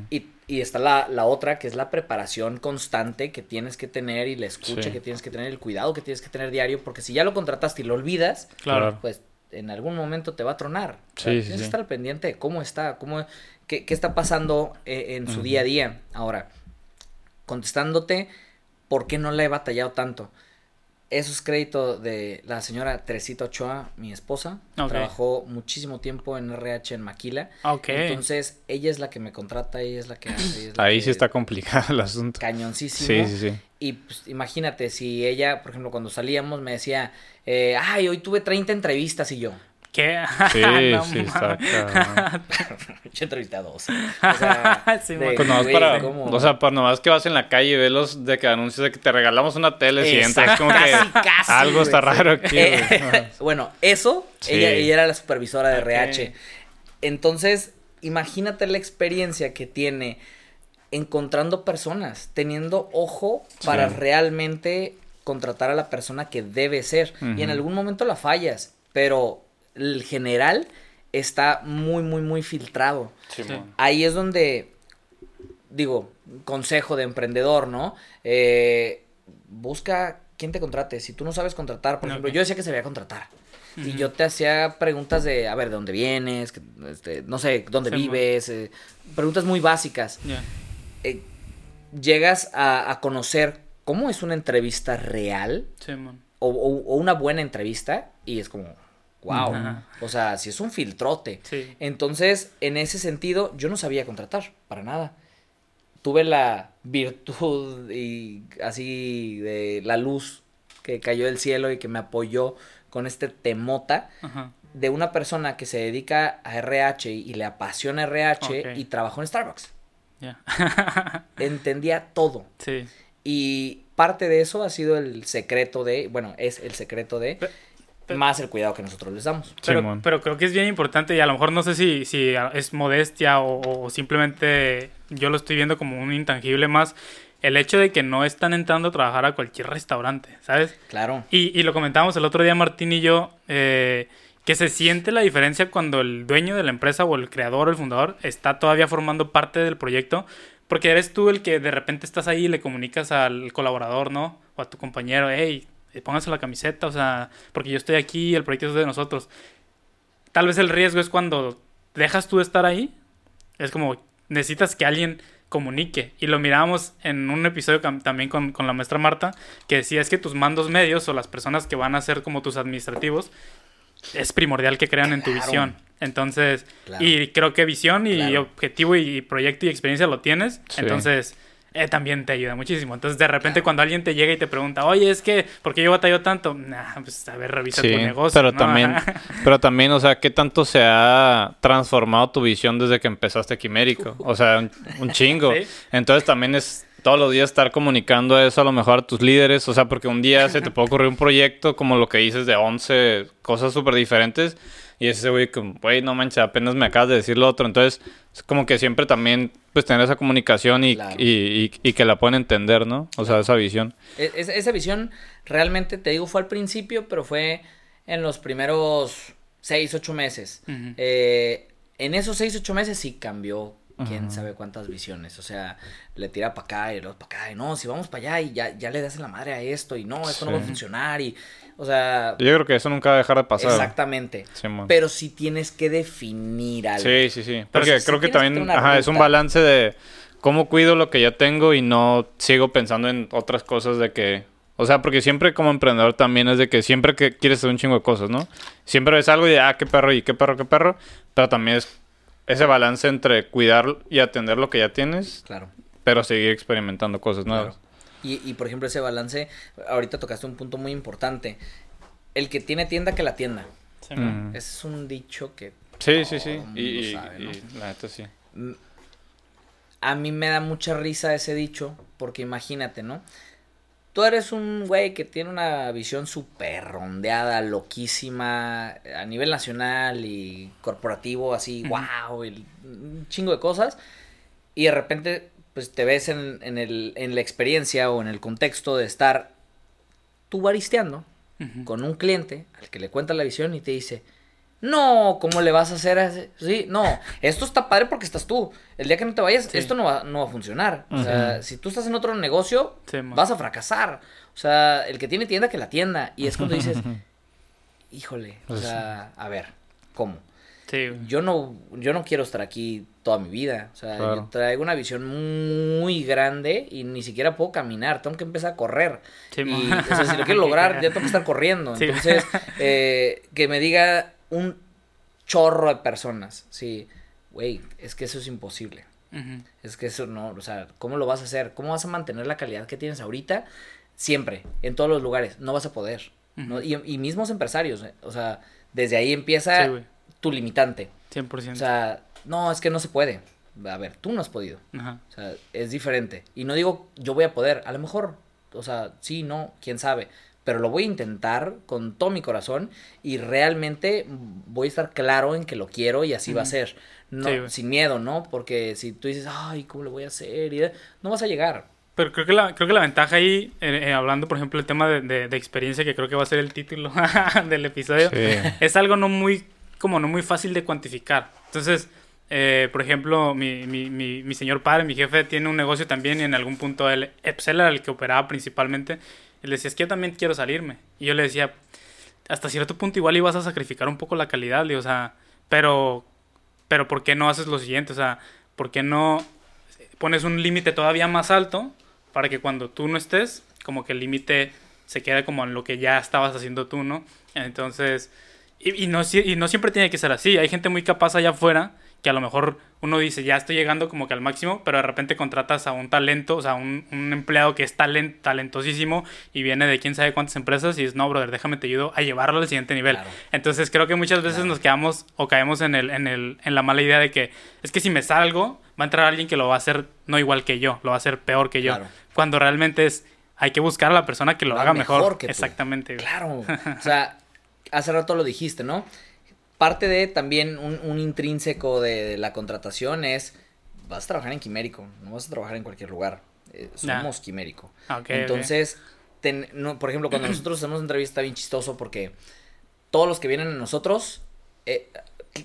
Y, y está la, la otra, que es la preparación constante que tienes que tener y la escucha Sí. que tienes que tener, el cuidado que tienes que tener diario, porque si ya lo contrataste y lo olvidas, Claro. pues en algún momento te va a tronar. O Sí, sea, sí, tienes que estar pendiente de cómo está, cómo, qué, qué está pasando eh, en su día a día. Ahora, contestándote, ¿por qué no le he batallado tanto? Eso es crédito de la señora Teresita Ochoa, mi esposa. Ok. Trabajó muchísimo tiempo en RH en Maquila. Ok. Entonces, ella es la que me contrata, ella es la que hace. ella es la Ahí que- sí está complicado el asunto. Cañoncísimo. Sí, sí, sí. Y pues, imagínate, si ella, por ejemplo, cuando salíamos me decía, eh, ay, hoy tuve 30 entrevistas y yo, ¿Qué? Sí, No sí, cabrón. yo entrevisté a dos. O sea, Sí, de-. Pues nomás güey, para, ¿cómo? o sea, para nomás que vas en la calle y ves los de que anuncios de que te regalamos una tele si entras, como que Casi, casi, algo güey. está raro aquí. Eh, bueno, eso, Sí. ella, ella era la supervisora de Ok. RH. Entonces, imagínate la experiencia que tiene encontrando personas, teniendo ojo para Sí. realmente contratar a la persona que debe ser. Y en algún momento la fallas, pero el general está muy, muy, muy filtrado. Simón. Ahí es donde, digo, consejo de emprendedor, ¿no? Eh, busca ¿quién te contrate? Si tú no sabes contratar, por ejemplo, yo decía que se veía contratar. Y yo te hacía preguntas de, a ver, ¿de dónde vienes? Que, este, no sé, ¿dónde Sí, vives? Eh, preguntas muy básicas. Eh, llegas a, a conocer cómo es una entrevista real Sí, man. o, o- o una buena entrevista y es como, wow. Ajá. O sea, si es un filtrote. Sí. Entonces, en ese sentido, yo no sabía contratar, para nada. Tuve la virtud y así de la luz que cayó del cielo y que me apoyó con este temota Ajá. de una persona que se dedica a RH y le apasiona RH y trabajó en Starbucks. Ya. Entendía todo. sí. Y parte de eso ha sido el secreto de, bueno, es el secreto de más el cuidado que nosotros les damos. Pero, creo que es bien importante y a lo mejor no sé si, si es modestia o, o simplemente yo lo estoy viendo como un intangible más. El hecho de que no están entrando a trabajar a cualquier restaurante, ¿sabes? Claro. Y, y lo comentábamos el otro día Martín y yo, eh, que se siente la diferencia cuando el dueño de la empresa o el creador o el fundador está todavía formando parte del proyecto, porque eres tú el que de repente estás ahí y le comunicas al colaborador, ¿no? O a tu compañero, hey, pónganse la camiseta, o sea, porque yo estoy aquí, el proyecto es de nosotros. Tal vez el riesgo es cuando dejas tú de estar ahí, es como necesitas que alguien comunique. Y lo mirábamos en un episodio también con, con la maestra Marta, que decía es que tus mandos medios o las personas que van a ser como tus administrativos, es primordial que crean en tu visión. Entonces, Claro. y creo que visión y Claro. objetivo y proyecto y experiencia lo tienes. Sí. Entonces, eh, también te ayuda muchísimo. Entonces, de repente, cuando alguien te llega y te pregunta, oye, es que, ¿por qué yo batallo tanto? Nah, pues a ver, revisa Sí, tu negocio. pero ¿no? también, pero también, o sea, ¿qué tanto se ha transformado tu visión desde que empezaste Quimérico? O sea, un, un chingo. Sí. Entonces también es todos los días estar comunicando eso a lo mejor a tus líderes, o sea, porque un día se te puede ocurrir un proyecto como lo que dices de 11 cosas súper diferentes y ese güey como, güey, no manches, apenas me acabas de decir lo otro, entonces es como que siempre también pues tener esa comunicación y, Claro. y, y- y que la puedan entender, ¿no? O sea, esa visión. E- esa- visión realmente, te digo, fue al principio, pero fue en los primeros seis, ocho meses. Eh, en esos seis, ocho meses sí cambió quién Ajá. sabe cuántas visiones. O sea, le tira para acá y luego para acá. Y no, si vamos para allá y ya, ya le das en la madre a esto y no, esto no va a funcionar. Y, o sea, Yo creo que eso nunca va a dejar de pasar. exactamente. Pero sí tienes que definir algo. Sí, sí, sí. Pero Porque creo que también ajá, es un balance de cómo cuido lo que ya tengo y no sigo pensando en otras cosas de que... O sea, porque siempre como emprendedor también es de que siempre que quieres hacer un chingo de cosas, ¿no? Siempre ves algo y ah, qué perro y qué perro, qué perro. Pero también es ese balance entre cuidar y atender lo que ya tienes, Claro. pero seguir experimentando cosas nuevas. Y, y por ejemplo, ese balance, ahorita tocaste un punto muy importante. El que tiene tienda, que la tienda. Sí. Mm. Ese es un dicho que Sí, sí, todo sí. Y, y- sabe, ¿no? y la neta sí. Mm, A mí me da mucha risa ese dicho, porque imagínate, ¿no? Tú eres un güey que tiene una visión súper rondeada, loquísima, a nivel nacional y corporativo, así, Ujú. wow, el- un chingo de cosas. Y de repente, pues te ves en, en, el, en la experiencia o en el contexto de estar tú baristeando con un cliente al que le cuenta la visión y te dice, no, ¿cómo le vas a hacer así? Sí, no, esto está padre porque estás tú. El día que no te vayas, Sí. esto no va, no va a funcionar. O sea, si tú estás en otro negocio, Sí, vas a fracasar. O sea, el que tiene tienda, que la tienda. Y es cuando dices, híjole, o Pues sea, a ver, ¿cómo? Sí. Yo no, yo no quiero estar aquí toda mi vida. O sea, Claro. yo traigo una visión muy grande y ni siquiera puedo caminar. Tengo que empezar a correr. Sí, y, mo. o sea, si lo quiero lograr, ya tengo que estar corriendo. Sí. Entonces, eh, que me diga un chorro de personas. Sí, güey, es que eso es imposible. Es que eso no, o sea, ¿cómo lo vas a hacer? ¿Cómo vas a mantener la calidad que tienes ahorita? Siempre, en todos los lugares. No vas a poder. y, y mismos empresarios, eh, o sea, desde ahí empieza Sí, tu limitante. 100%. O sea, no, es que no se puede. A ver, tú no has podido. Ajá. O sea, es diferente. Y no digo yo voy a poder, a lo mejor, o sea, sí, no, quién sabe. Pero lo voy a intentar con todo mi corazón y realmente voy a estar claro en que lo quiero y así va a ser. No, Sí, sin miedo, ¿no? Porque si tú dices, ay, ¿cómo lo voy a hacer? Y, no vas a llegar. Pero creo que la, creo que la ventaja ahí, eh, eh, hablando por ejemplo del tema de, de- de experiencia, que creo que va a ser el título del episodio, Sí. es algo no muy, como no muy fácil de cuantificar. Entonces, eh, por ejemplo, mi, mi, mi, mi señor padre, mi jefe, tiene un negocio también y en algún punto él, él era el que operaba principalmente. Le decía, es que yo también quiero salirme. Y yo le decía, hasta cierto punto igual ibas a sacrificar un poco la calidad, digo, o sea, pero, pero ¿por qué no haces lo siguiente? O sea, ¿por qué no pones un límite todavía más alto para que cuando tú no estés, como que el límite se quede como en lo que ya estabas haciendo tú, ¿no? Entonces, y, y, no, y no siempre tiene que ser así. Hay gente muy capaz allá afuera que a lo mejor uno dice, ya estoy llegando como que al máximo, pero de repente contratas a un talento, o sea, un, un empleado que es talent, talentosísimo y viene de quién sabe cuántas empresas y dices, no, brother, déjame te ayudo a llevarlo al siguiente nivel. Entonces creo que muchas veces nos quedamos o caemos en, el, en, el, en la mala idea de que es que si me salgo, va a entrar alguien que lo va a hacer no igual que yo, lo va a hacer peor que yo. Cuando realmente es, hay que buscar a la persona que lo, haga mejor. Exactamente. Claro. o sea, hace rato lo dijiste, ¿no? Parte de también un, intrínseco de, la contratación es, vas a trabajar en Quimérico, no vas a trabajar en cualquier lugar. Eh, somos Quimérico. Ah, Entonces, por ejemplo, cuando nosotros hacemos entrevista bien chistoso porque todos los que vienen a nosotros eh,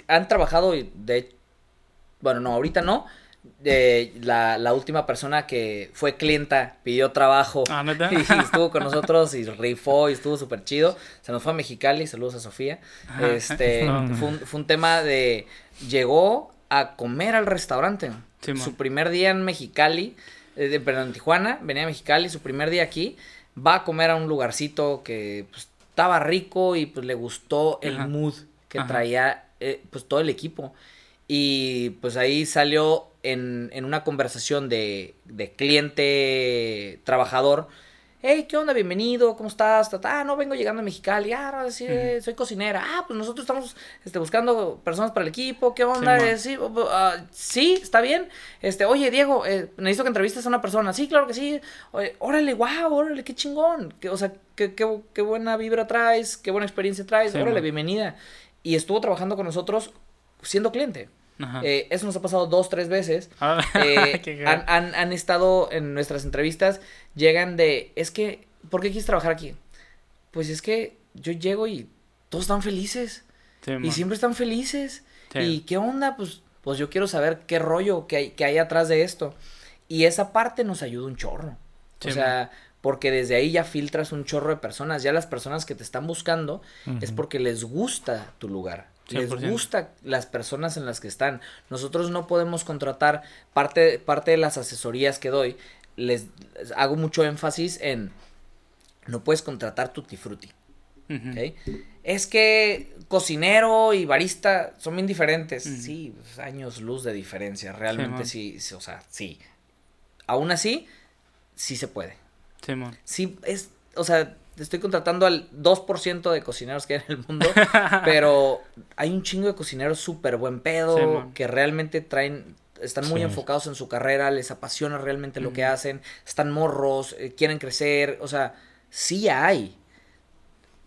han trabajado de... Bueno, no, ahorita no, la, la, última persona que fue clienta, pidió trabajo ah, y, estuvo con nosotros y rifó y estuvo súper chido. Se nos fue a Mexicali, saludos a Sofía. Este, fue, un, fue, un, tema de, llegó a comer al restaurante. su primer día en Mexicali, eh, perdón, en Tijuana, venía a Mexicali, su primer día aquí, va a comer a un lugarcito que pues, estaba rico y pues le gustó el mood que traía eh, pues todo el equipo. Y pues ahí salió en, en una conversación de, de cliente-trabajador. Hey, ¿qué onda? Bienvenido, ¿cómo estás? Ah, no, vengo llegando a Mexicali. Ah, sí, soy cocinera. Ah, pues nosotros estamos este, buscando personas para el equipo. ¿Qué onda? Sí, uh, sí, está bien. Este, oye, Diego, eh, necesito que entrevistes a una persona. Sí, claro que sí. órale, wow, órale, qué chingón. Que, o sea, qué, qué, qué, buena vibra traes, qué buena experiencia traes. órale, bienvenida. Y estuvo trabajando con nosotros siendo cliente. Eh, eso nos ha pasado dos, tres veces. Ah, eh, han, han, estado en nuestras entrevistas, llegan de, es que, ¿por qué quieres trabajar aquí? Pues es que yo llego y todos están felices. y siempre están felices. ¿Y qué onda? Pues, pues yo quiero saber qué rollo que hay, que hay atrás de esto. Y esa parte nos ayuda un chorro. o sea, porque desde ahí ya filtras un chorro de personas. Ya las personas que te están buscando es porque les gusta tu lugar les gusta las personas en las que están. Nosotros no podemos contratar parte, parte de las asesorías que doy. Les, hago mucho énfasis en no puedes contratar tutti frutti. Es que cocinero y barista son bien diferentes. Sí, pues, años luz de diferencia. Realmente sí, o sea, sí. Aún así, sí se puede. Sí, es, o sea, estoy contratando al 2% de cocineros que hay en el mundo, pero hay un chingo de cocineros súper buen pedo, que realmente traen, están muy enfocados en su carrera, les apasiona realmente lo que hacen, están morros, eh, quieren crecer, o sea, sí hay.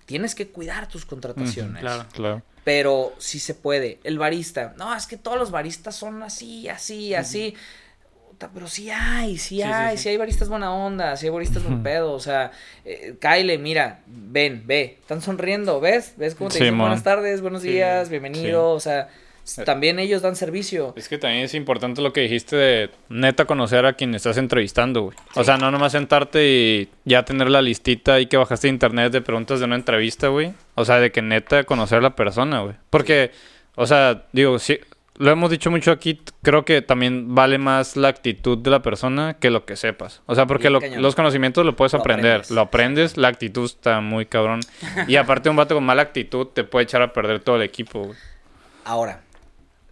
Tienes que cuidar tus contrataciones. claro, claro. Pero sí se puede. El barista, no, es que todos los baristas son así, así, así pero sí hay, sí, hay, sí, hay baristas buena onda, sí hay baristas buen pedo, o sea, eh, Kyle, mira, ven, ve, están sonriendo, ¿ves? ¿Ves cómo te dicen buenas tardes, buenos días, bienvenido, o sea, eh, también ellos dan servicio. Es que también es importante lo que dijiste de neta conocer a quien estás entrevistando, güey. O sea, no nomás sentarte y ya tener la listita y que bajaste de internet de preguntas de una entrevista, güey. O sea, de que neta conocer a la persona, güey. Porque, o sea, digo, sí, lo hemos dicho mucho aquí, creo que también vale más la actitud de la persona que lo que sepas. O sea, porque los conocimientos lo puedes aprender, lo aprendes, la actitud está muy cabrón. y aparte un vato con mala actitud te puede echar a perder todo el equipo. Ahora,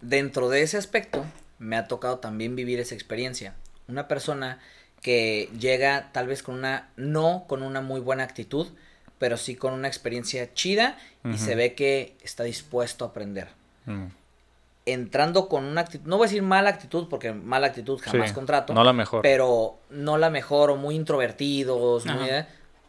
dentro de ese aspecto, me ha tocado también vivir esa experiencia. Una persona que llega tal vez con una, no con una muy buena actitud, pero sí con una experiencia chida y se ve que está dispuesto a aprender entrando con una actitud, no voy a decir mala actitud, porque mala actitud jamás contrato. No la mejor. Pero no la mejor, o muy introvertidos, muy, eh,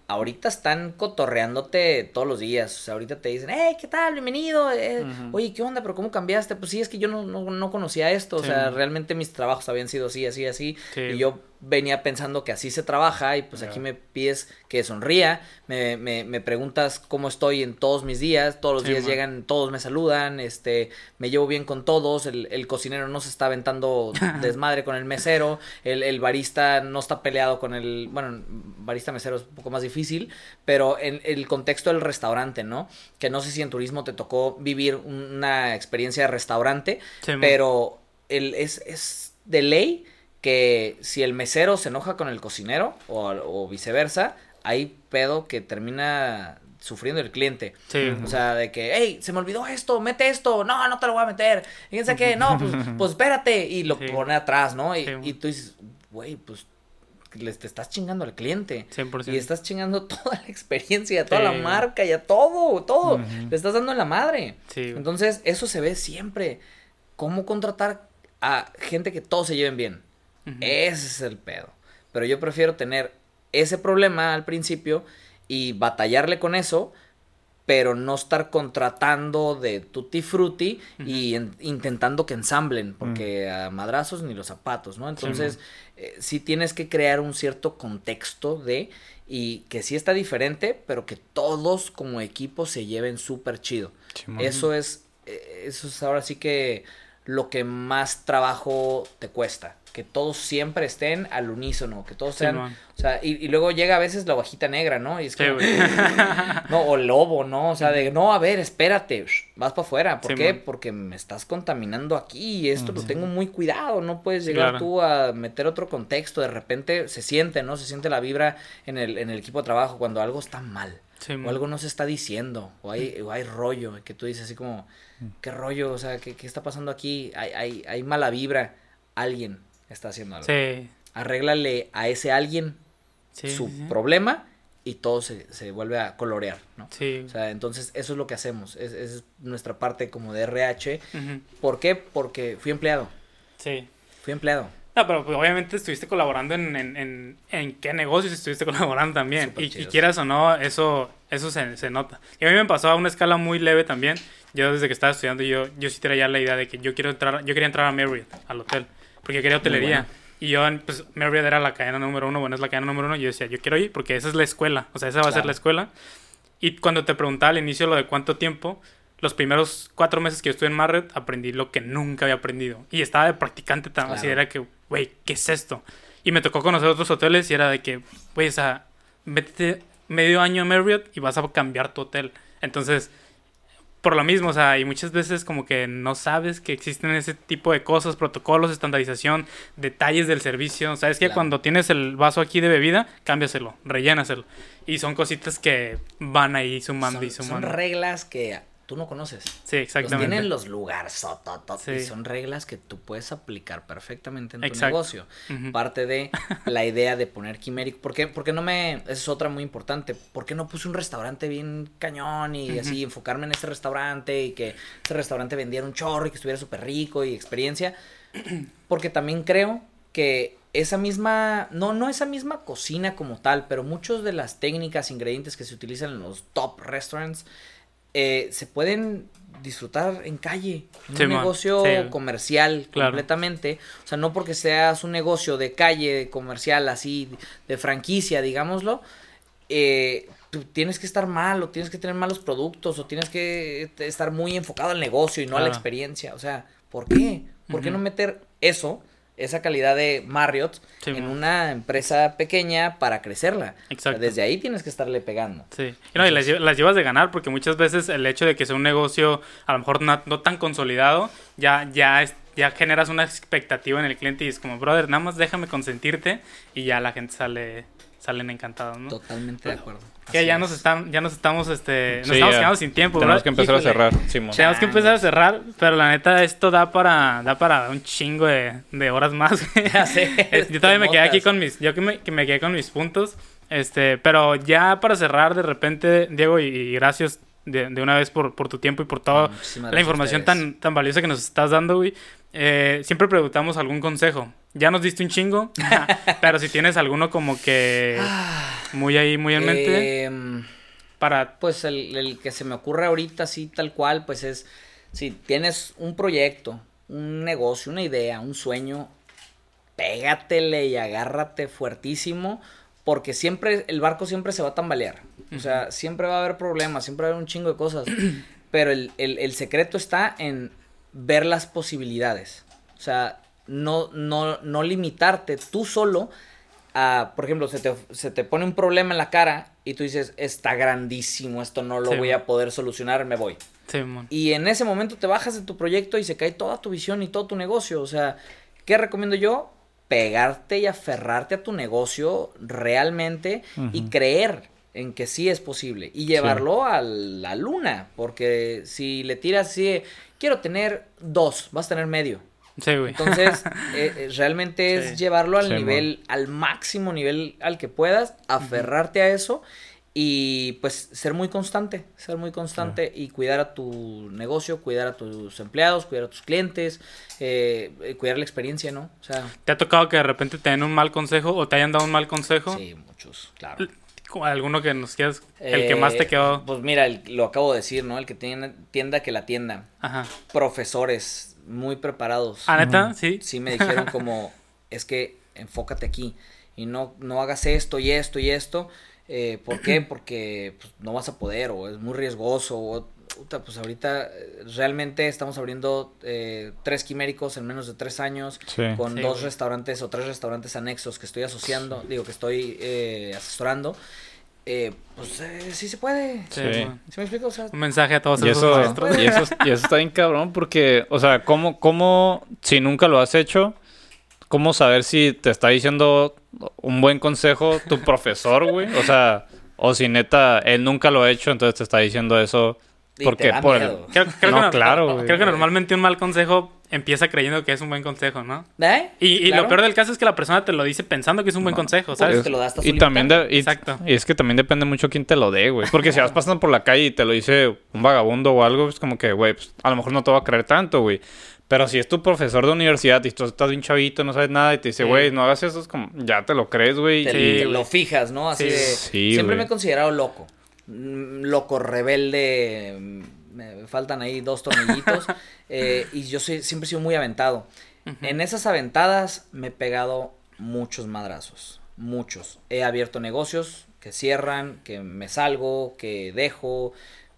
ahorita están cotorreándote todos los días. O sea, ahorita te dicen, hey, ¿qué tal? Bienvenido. Eh, oye, ¿qué onda? ¿Pero cómo cambiaste? Pues sí, es que yo no, no, conocía esto. o sea, realmente mis trabajos habían sido así, así, así. Y yo venía pensando que así se trabaja y pues aquí me pides que sonría, me, me, me, preguntas cómo estoy en todos mis días, todos los días llegan, todos me saludan, este, me llevo bien con todos, el, el cocinero no se está aventando desmadre con el mesero, el, el, barista no está peleado con el, bueno, barista mesero es un poco más difícil, pero en el contexto del restaurante, ¿no? Que no sé si en turismo te tocó vivir una experiencia de restaurante, pero el, es, es de ley que si el mesero se enoja con el cocinero o, viceversa, hay pedo que termina sufriendo el cliente. O sea, de que, hey, se me olvidó esto, mete esto, no, no te lo voy a meter. Fíjense que, no, pues, pues espérate. Y lo pone atrás, ¿no? Y, tú dices, güey, pues le te estás chingando al cliente. 100%. Y estás chingando toda la experiencia, toda la marca y a todo, todo. Le estás dando la madre. Entonces, eso se ve siempre. ¿Cómo contratar a gente que todos se lleven bien? Ese es el pedo. Pero yo prefiero tener ese problema al principio y batallarle con eso, pero no estar contratando de tutti frutti y intentando que ensamblen, porque a madrazos ni los zapatos, ¿no? Entonces, eh, sí, tienes que crear un cierto contexto de, y que sí está diferente, pero que todos como equipo se lleven súper chido. eso es, eh, eso es ahora sí que lo que más trabajo te cuesta que todos siempre estén al unísono, que todos sean, o sea, y, luego llega a veces la bajita negra, ¿no? Y es que, no, o lobo, ¿no? O sea, de, no, a ver, espérate, vas para afuera, ¿por qué? Porque me estás contaminando aquí y esto lo tengo muy cuidado, no puedes llegar tú a meter otro contexto, de repente se siente, ¿no? Se siente la vibra en el, en el equipo de trabajo cuando algo está mal. o algo no se está diciendo, o hay, o hay rollo, que tú dices así como, mm. ¿qué rollo? O sea, ¿qué, qué está pasando aquí? Hay, hay, hay mala vibra. Alguien, está haciendo algo. Sí. Arréglale a ese alguien su problema y todo se, se, vuelve a colorear, ¿no? Sí. O sea, entonces eso es lo que hacemos, es, es nuestra parte como de RH. ¿Por qué? Porque fui empleado. Sí. Fui empleado. No, pero pues, obviamente estuviste colaborando en, en, en, en, qué negocios estuviste colaborando también. Y, quieras o no, eso, eso se, se, nota. Y a mí me pasó a una escala muy leve también. Yo desde que estaba estudiando, yo, yo sí tenía ya la idea de que yo quiero entrar, yo quería entrar a Marriott, al hotel porque quería hotelería. Y yo, pues, Marriott era la cadena número uno, bueno, es la cadena número uno, y yo decía, yo quiero ir porque esa es la escuela, o sea, esa va a ser la escuela. Y cuando te preguntaba al inicio lo de cuánto tiempo, los primeros cuatro meses que yo estuve en Marriott, aprendí lo que nunca había aprendido. Y estaba de practicante tan así, era que, güey, ¿qué es esto? Y me tocó conocer otros hoteles y era de que, güey, o sea, métete medio año en Marriott y vas a cambiar tu hotel. Entonces, por lo mismo, o sea, y muchas veces como que no sabes que existen ese tipo de cosas, protocolos, estandarización, detalles del servicio. Sabes que cuando tienes el vaso aquí de bebida, cámbiaselo, rellénaselo. Y son cositas que van ahí sumando y sumando. Son reglas que tú no conoces. Sí, exactamente. tienen los lugares y son reglas que tú puedes aplicar perfectamente en tu negocio. Parte de la idea de poner Quimeric. ¿Por qué? Porque no me. Esa es otra muy importante. ¿Por qué no puse un restaurante bien cañón y así enfocarme en ese restaurante y que ese restaurante vendiera un chorro y que estuviera súper rico y experiencia? Porque también creo que esa misma, no, no esa misma cocina como tal, pero muchas de las técnicas, ingredientes que se utilizan en los top restaurants eh, se pueden disfrutar en calle, en un negocio comercial completamente. O sea, no porque seas un negocio de calle, comercial, así, de franquicia, digámoslo, eh, tienes que estar mal, o tienes que tener malos productos, o tienes que estar muy enfocado al negocio y no a la experiencia. O sea, ¿por qué? ¿Por qué no meter eso esa calidad de Marriott en una empresa pequeña para crecerla. Exacto. desde ahí tienes que estarle pegando. Sí. Y, no, y las, llevas de ganar porque muchas veces el hecho de que sea un negocio a lo mejor no, tan consolidado, ya, ya, ya generas una expectativa en el cliente y es como, brother, nada más déjame consentirte y ya la gente sale salen encantados, ¿no? Totalmente de acuerdo. Que ya nos están, ya nos estamos, este, nos estamos quedando sin tiempo, Tenemos que empezar a cerrar, Simón. Tenemos que empezar a cerrar, pero la neta esto da para, da para un chingo de, de horas más. Ya sé. yo todavía me quedé aquí con mis, yo que me, que me quedé con mis puntos, este, pero ya para cerrar de repente, Diego, y, gracias de, de, una vez por, por tu tiempo y por toda la información tan, tan valiosa que nos estás dando, güey. Eh, siempre preguntamos algún consejo. Ya nos diste un chingo, pero si tienes alguno como que muy ahí, muy en mente. Em, para... Pues el, que se me ocurre ahorita, así tal cual, pues es, si tienes un proyecto, un negocio, una idea, un sueño, pégatele y agárrate fuertísimo, porque siempre, el barco siempre se va a tambalear. O sea, siempre va a haber problemas, siempre va a haber un chingo de cosas. Pero el, el, el secreto está en ver las posibilidades. O sea, no, no, no limitarte tú solo a, por ejemplo, se te, se te pone un problema en la cara y tú dices, está grandísimo, esto no lo Sí, voy man. a poder solucionar, me voy. Sí. Y en ese momento te bajas de tu proyecto y se cae toda tu visión y todo tu negocio. O sea, ¿qué recomiendo yo? Pegarte y aferrarte a tu negocio realmente y creer en que sí es posible y llevarlo a la luna. Porque si le tiras así, quiero tener dos, vas a tener medio. Sí, güey. Entonces, eh, eh, realmente Sí. es llevarlo al Sí, nivel, al máximo nivel al que puedas, aferrarte a eso y pues ser muy constante, ser muy constante y cuidar a tu negocio, cuidar a tus empleados, cuidar a tus clientes, eh, eh, cuidar la experiencia, ¿no? O sea, ¿Te ha tocado que de repente te den un mal consejo o te hayan dado un mal consejo? sí, muchos, claro. Como ¿Alguno que nos quieras? El que más te Eh, quedó. Pues mira, el- lo acabo de decir, ¿no? El que tiene tienda que la tienda. Ajá. Profesores muy preparados. ¿Ah, neta? Sí. sí me dijeron como, es que enfócate aquí y no, no hagas esto y esto y esto. Eh, ¿Por qué? Porque pues, no vas a poder o es muy riesgoso. O, puta, pues ahorita eh, realmente estamos abriendo eh, tres quiméricos en menos de tres años Sí. con Sí, dos güey. restaurantes o tres restaurantes anexos que estoy asociando, digo que estoy eh, asesorando. Eh, pues eh, sí se puede. Sí, Sí. mon. ¿Sí me explico? O sea, Un mensaje a todos Y esos eso, maestros. y, eso, y eso está bien cabrón porque, o sea, ¿cómo, ¿cómo, si nunca lo has hecho, cómo saber si te está diciendo un buen consejo tu profesor, güey? O sea, o si neta él nunca lo ha hecho, entonces te está diciendo eso Y porque por miedo. Creo, creo No, que, no- claro, güey. Creo que normalmente un mal consejo empieza creyendo que es un buen consejo, ¿no? ¿Eh? Y, y Claro. lo peor del caso es que la persona te lo dice pensando que es un buen consejo, Pues ¿sabes? te lo da hasta su y también de- y, Exacto. y es que también depende mucho quién te lo dé, güey. Porque si vas pasando por la calle y te lo dice un vagabundo o algo, es como que, güey, pues, a lo mejor no te va a creer tanto, güey. Pero si es tu profesor de universidad y tú estás bien chavito, no sabes nada y te dice, Sí. güey, no hagas eso, es como, ya te lo crees, güey. te, Sí, te güey. lo fijas, ¿no? Así Sí. de. Sí, siempre me he considerado loco. Mm, Loco, rebelde. Me faltan ahí dos tornillitos. eh, y yo soy, siempre he sido muy aventado. En esas aventadas me he pegado muchos madrazos. Muchos. He abierto negocios que cierran, que me salgo, que dejo.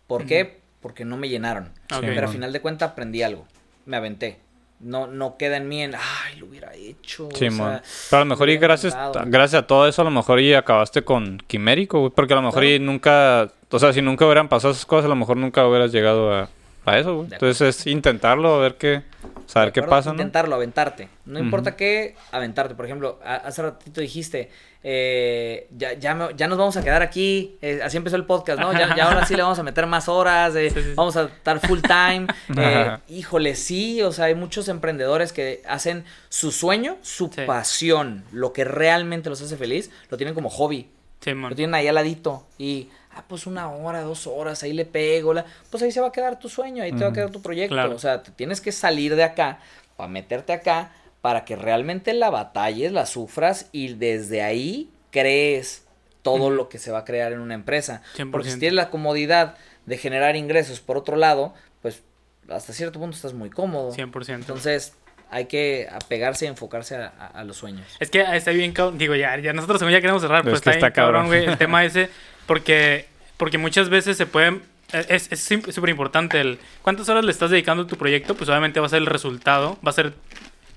¿Por qué? Porque no me llenaron. Ok. Pero a man. final de cuentas aprendí algo. Me aventé. No, no queda en mí en, ay, lo hubiera hecho. o Sí, sea. Pero a lo mejor me y gracias, encantado. gracias a todo eso, a lo mejor y acabaste con Quimérico, güey. Porque a lo mejor y nunca, o sea, si nunca hubieran pasado esas cosas, a lo mejor nunca hubieras llegado a, a eso, güey. Entonces es intentarlo, a ver qué, saber ¿De qué pasa, ¿no? Intentarlo, aventarte. No importa qué, aventarte. Por ejemplo, a- hace ratito dijiste, eh, ya, ya, me- ya nos vamos a quedar aquí. eh, así empezó el podcast, ¿no? Ya, ya ahora sí le vamos a meter más horas, eh, Sí, sí, sí. vamos a estar full time. eh, híjole, sí, o sea, hay muchos emprendedores que hacen su sueño, su Sí. pasión, lo que realmente los hace feliz, lo tienen como hobby. Sí. Lo tienen ahí al ladito y, ah, pues una hora, dos horas, ahí le pego, la... pues ahí se va a quedar tu sueño, ahí te va a Ujú. quedar tu proyecto. Claro. O sea, te tienes que salir de acá para meterte acá para que realmente la batalles, la sufras y desde ahí crees todo lo que se va a crear en una empresa. 100%. Porque si tienes la comodidad de generar ingresos por otro lado, pues hasta cierto punto estás muy cómodo. 100%. Entonces hay que apegarse y enfocarse a, a- a los sueños. Es que está bien. Digo, ya, ya nosotros ya queremos cerrar, Pero pues es que está, bien cabrón, güey, el tema ese. Porque, porque muchas veces se pueden. Es es súper importante el. ¿Cuántas horas le estás dedicando a tu proyecto? Pues obviamente va a ser el resultado. Va a ser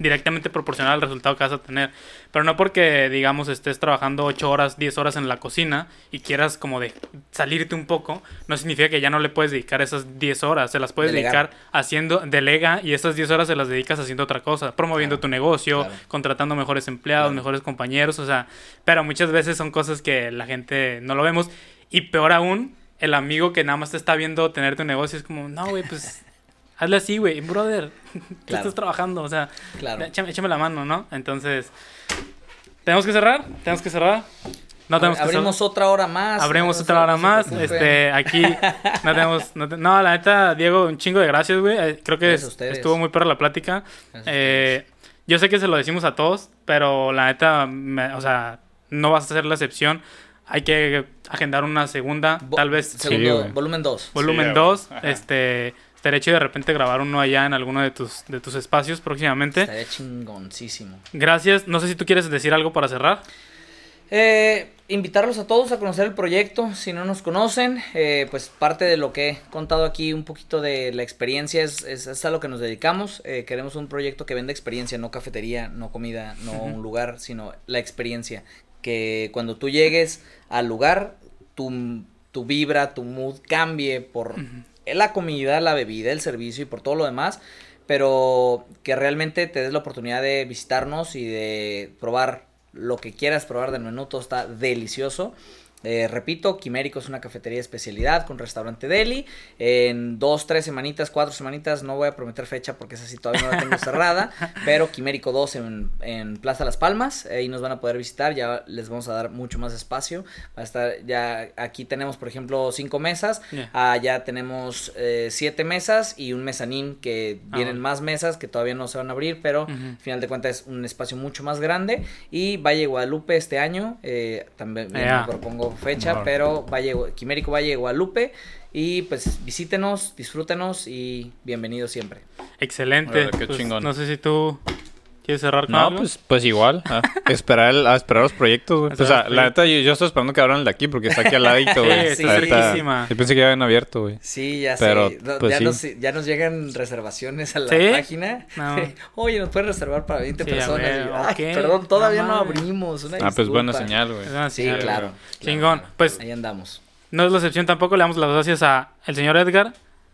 directamente proporcional al resultado que vas a tener. Pero no porque, digamos, estés trabajando 8 horas, 10 horas en la cocina y quieras como de salirte un poco, no significa que ya no le puedes dedicar esas 10 horas. Se las puedes Delegar. dedicar haciendo, delega y esas 10 horas se las dedicas haciendo otra cosa, promoviendo Claro, tu negocio, claro. contratando mejores empleados, Claro. mejores compañeros, o sea, pero muchas veces son cosas que la gente no lo vemos y peor aún, el amigo que nada más te está viendo tener tu negocio es como, no, güey, pues hazle así, güey, brother, tú Claro. estás trabajando, o sea, Claro. échame, échame la mano, ¿no? Entonces, ¿tenemos que cerrar? ¿Tenemos que cerrar? No tenemos que Abrimos cerrar. otra hora más. Abrimos otra hora más. Este, aquí no tenemos. No, te- no, la neta, Diego, un chingo de gracias, güey. Eh, Creo que es- estuvo muy perra la plática. Eh, yo sé que se lo decimos a todos, pero la neta, me- o sea, no vas a ser la excepción. Hay que agendar una segunda, tal vez Segundo, volumen 2. volumen Sí, 2. güey. Ajá. este, estaría chido de repente grabar uno allá en alguno de tus, de tus espacios próximamente. Estaría chingoncísimo. Gracias. No sé si tú quieres decir algo para cerrar. Eh, invitarlos a todos a conocer el proyecto. Si no nos conocen, eh, pues parte de lo que he contado aquí, un poquito de la experiencia, es, es, es a lo que nos dedicamos. Eh, queremos un proyecto que venda experiencia, no cafetería, no comida, no un lugar, sino la experiencia. Que cuando tú llegues al lugar, tu, tu vibra, tu mood cambie por la comida, la bebida, el servicio y por todo lo demás. Pero que realmente te des la oportunidad de visitarnos y de probar lo que quieras probar del menú, todo está delicioso. Eh, repito, Quimérico es una cafetería de especialidad con restaurante deli. En dos, tres semanitas, cuatro semanitas, no voy a prometer fecha porque esa sí todavía no la tengo cerrada. pero Quimérico 2 en, en Plaza Las Palmas, ahí nos van a poder visitar. Ya les vamos a dar mucho más espacio. Va a estar, ya aquí tenemos, por ejemplo, cinco mesas. Ya. Allá tenemos eh, siete mesas y un mezanín que Ah, vienen más mesas que todavía no se van a abrir, pero al final de cuentas es un espacio mucho más grande. Y Valle Guadalupe este año, eh, también no propongo fecha, pero Valle, Quimérico Valle de Guadalupe. Y pues visítenos, disfrútenos y bienvenidos siempre. Excelente. Qué Pues, chingón. No sé si tú quieres cerrar con No, algo? pues, pues igual. Esperar, el- a esperar los proyectos, güey. A Pues, o sea, la neta, yo, yo estoy esperando que abran el de aquí porque está aquí al ladito, güey. Sí, está La neta, cerquísima. Yo pensé que ya habían abierto, güey. Sí, ya Pero, sé. No, pues, ya, sí. nos, ya nos llegan reservaciones a la ¿Sí? página. No. Oye, nos puedes reservar para 20 Sí, a personas. ver, Y yo, Ay, ok. perdón, todavía No no, mames. abrimos. una Ah, pues buena disculpa. señal, güey. Es una Sí, señal, claro. güey. Chingón. claro. Pues Ahí andamos. no es la excepción tampoco. Le damos las gracias a el señor Edgar,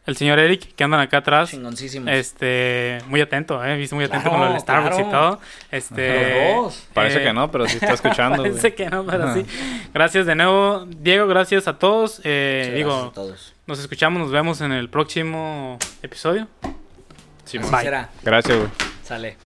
el señor Eric, que andan acá atrás. Chingoncísimos. Este, muy atento, eh, viste muy atento Claro, con el Starbucks y todo. Este, Los dos. Parece eh, que no, pero sí está escuchando, güey. Parece que no, pero sí. Gracias de nuevo, Diego. Gracias a todos. Eh, digo, gracias a todos. nos escuchamos, nos vemos en el próximo episodio. Sí, Así será. Gracias, güey. Sale.